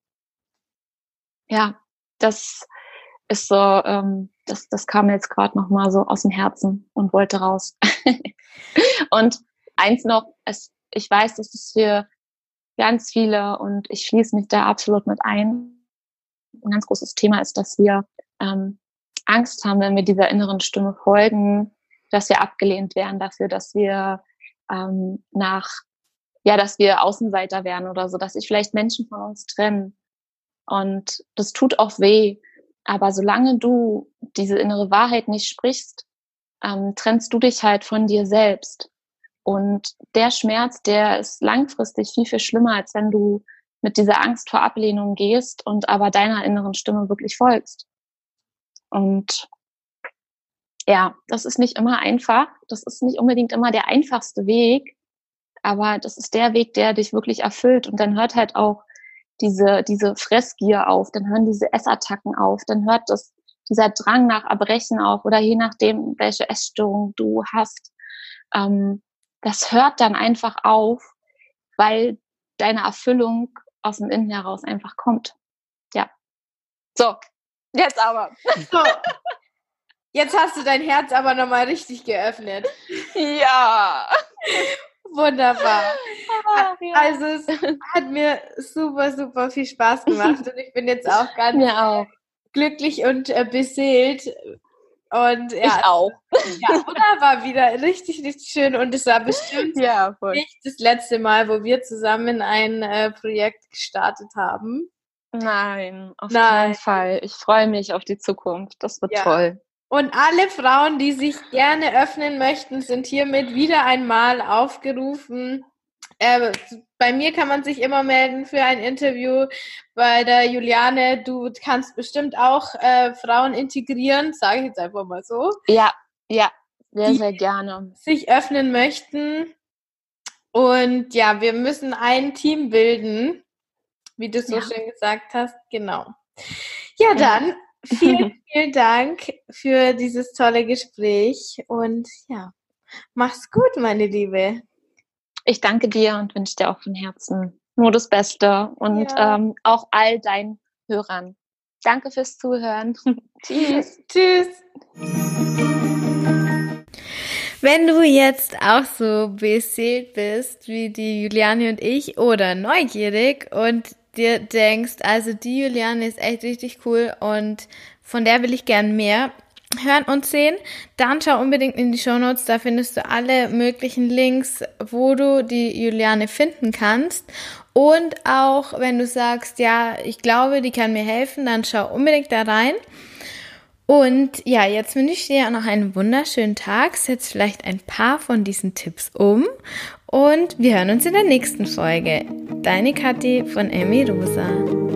ja, das ist so, ähm, das, das kam jetzt gerade noch mal so aus dem Herzen und wollte raus. und eins noch, es, ich weiß, dass es für ganz viele und ich schließe mich da absolut mit ein. Ein ganz großes Thema ist, dass wir ähm, Angst haben, wenn wir dieser inneren Stimme folgen, dass wir abgelehnt werden dafür, dass wir ähm, nach, ja, dass wir Außenseiter werden oder so, dass sich vielleicht Menschen von uns trennen. Und das tut auch weh. Aber solange du diese innere Wahrheit nicht sprichst, ähm, trennst du dich halt von dir selbst. Und der Schmerz, der ist langfristig viel, viel schlimmer, als wenn du mit dieser Angst vor Ablehnung gehst und aber deiner inneren Stimme wirklich folgst. Und ja, das ist nicht immer einfach. Das ist nicht unbedingt immer der einfachste Weg. Aber das ist der Weg, der dich wirklich erfüllt. Und dann hört halt auch diese, diese Fressgier auf, dann hören diese Essattacken auf, dann hört das, dieser Drang nach Erbrechen auf oder je nachdem, welche Essstörung du hast. Ähm, das hört dann einfach auf, weil deine Erfüllung aus dem Innen heraus einfach kommt. Ja. So, jetzt aber. So. Jetzt hast du dein Herz aber nochmal richtig geöffnet. Ja. Wunderbar. Ja. Also es hat mir super, super viel Spaß gemacht und ich bin jetzt auch ganz auch. glücklich und äh, beseelt, Und ja, ich auch. Ja, oder war wieder richtig, richtig schön und es war bestimmt ja, nicht das letzte Mal, wo wir zusammen ein äh, Projekt gestartet haben. Nein, auf Nein. keinen Fall. Ich freue mich auf die Zukunft. Das wird ja. toll. Und alle Frauen, die sich gerne öffnen möchten, sind hiermit wieder einmal aufgerufen. Äh, bei mir kann man sich immer melden für ein Interview. Bei der Juliane, du kannst bestimmt auch äh, Frauen integrieren, sage ich jetzt einfach mal so. Ja, ja, sehr, sehr gerne. Sich öffnen möchten. Und ja, wir müssen ein Team bilden, wie du so ja. schön gesagt hast. Genau. Ja, dann vielen, vielen Dank für dieses tolle Gespräch und ja, mach's gut, meine Liebe. Ich danke dir und wünsche dir auch von Herzen nur das Beste und ja. ähm, auch all deinen Hörern. Danke fürs Zuhören. Tschüss. Tschüss. Wenn du jetzt auch so beseelt bist wie die Juliane und ich oder neugierig und dir denkst, also die Juliane ist echt richtig cool und von der will ich gern mehr, hören und sehen, dann schau unbedingt in die Show Notes. Da findest du alle möglichen Links, wo du die Juliane finden kannst. Und auch wenn du sagst, ja, ich glaube, die kann mir helfen, dann schau unbedingt da rein. Und ja, jetzt wünsche ich dir noch einen wunderschönen Tag. Setz vielleicht ein paar von diesen Tipps um. Und wir hören uns in der nächsten Folge. Deine Kathi von Emmy Rosa.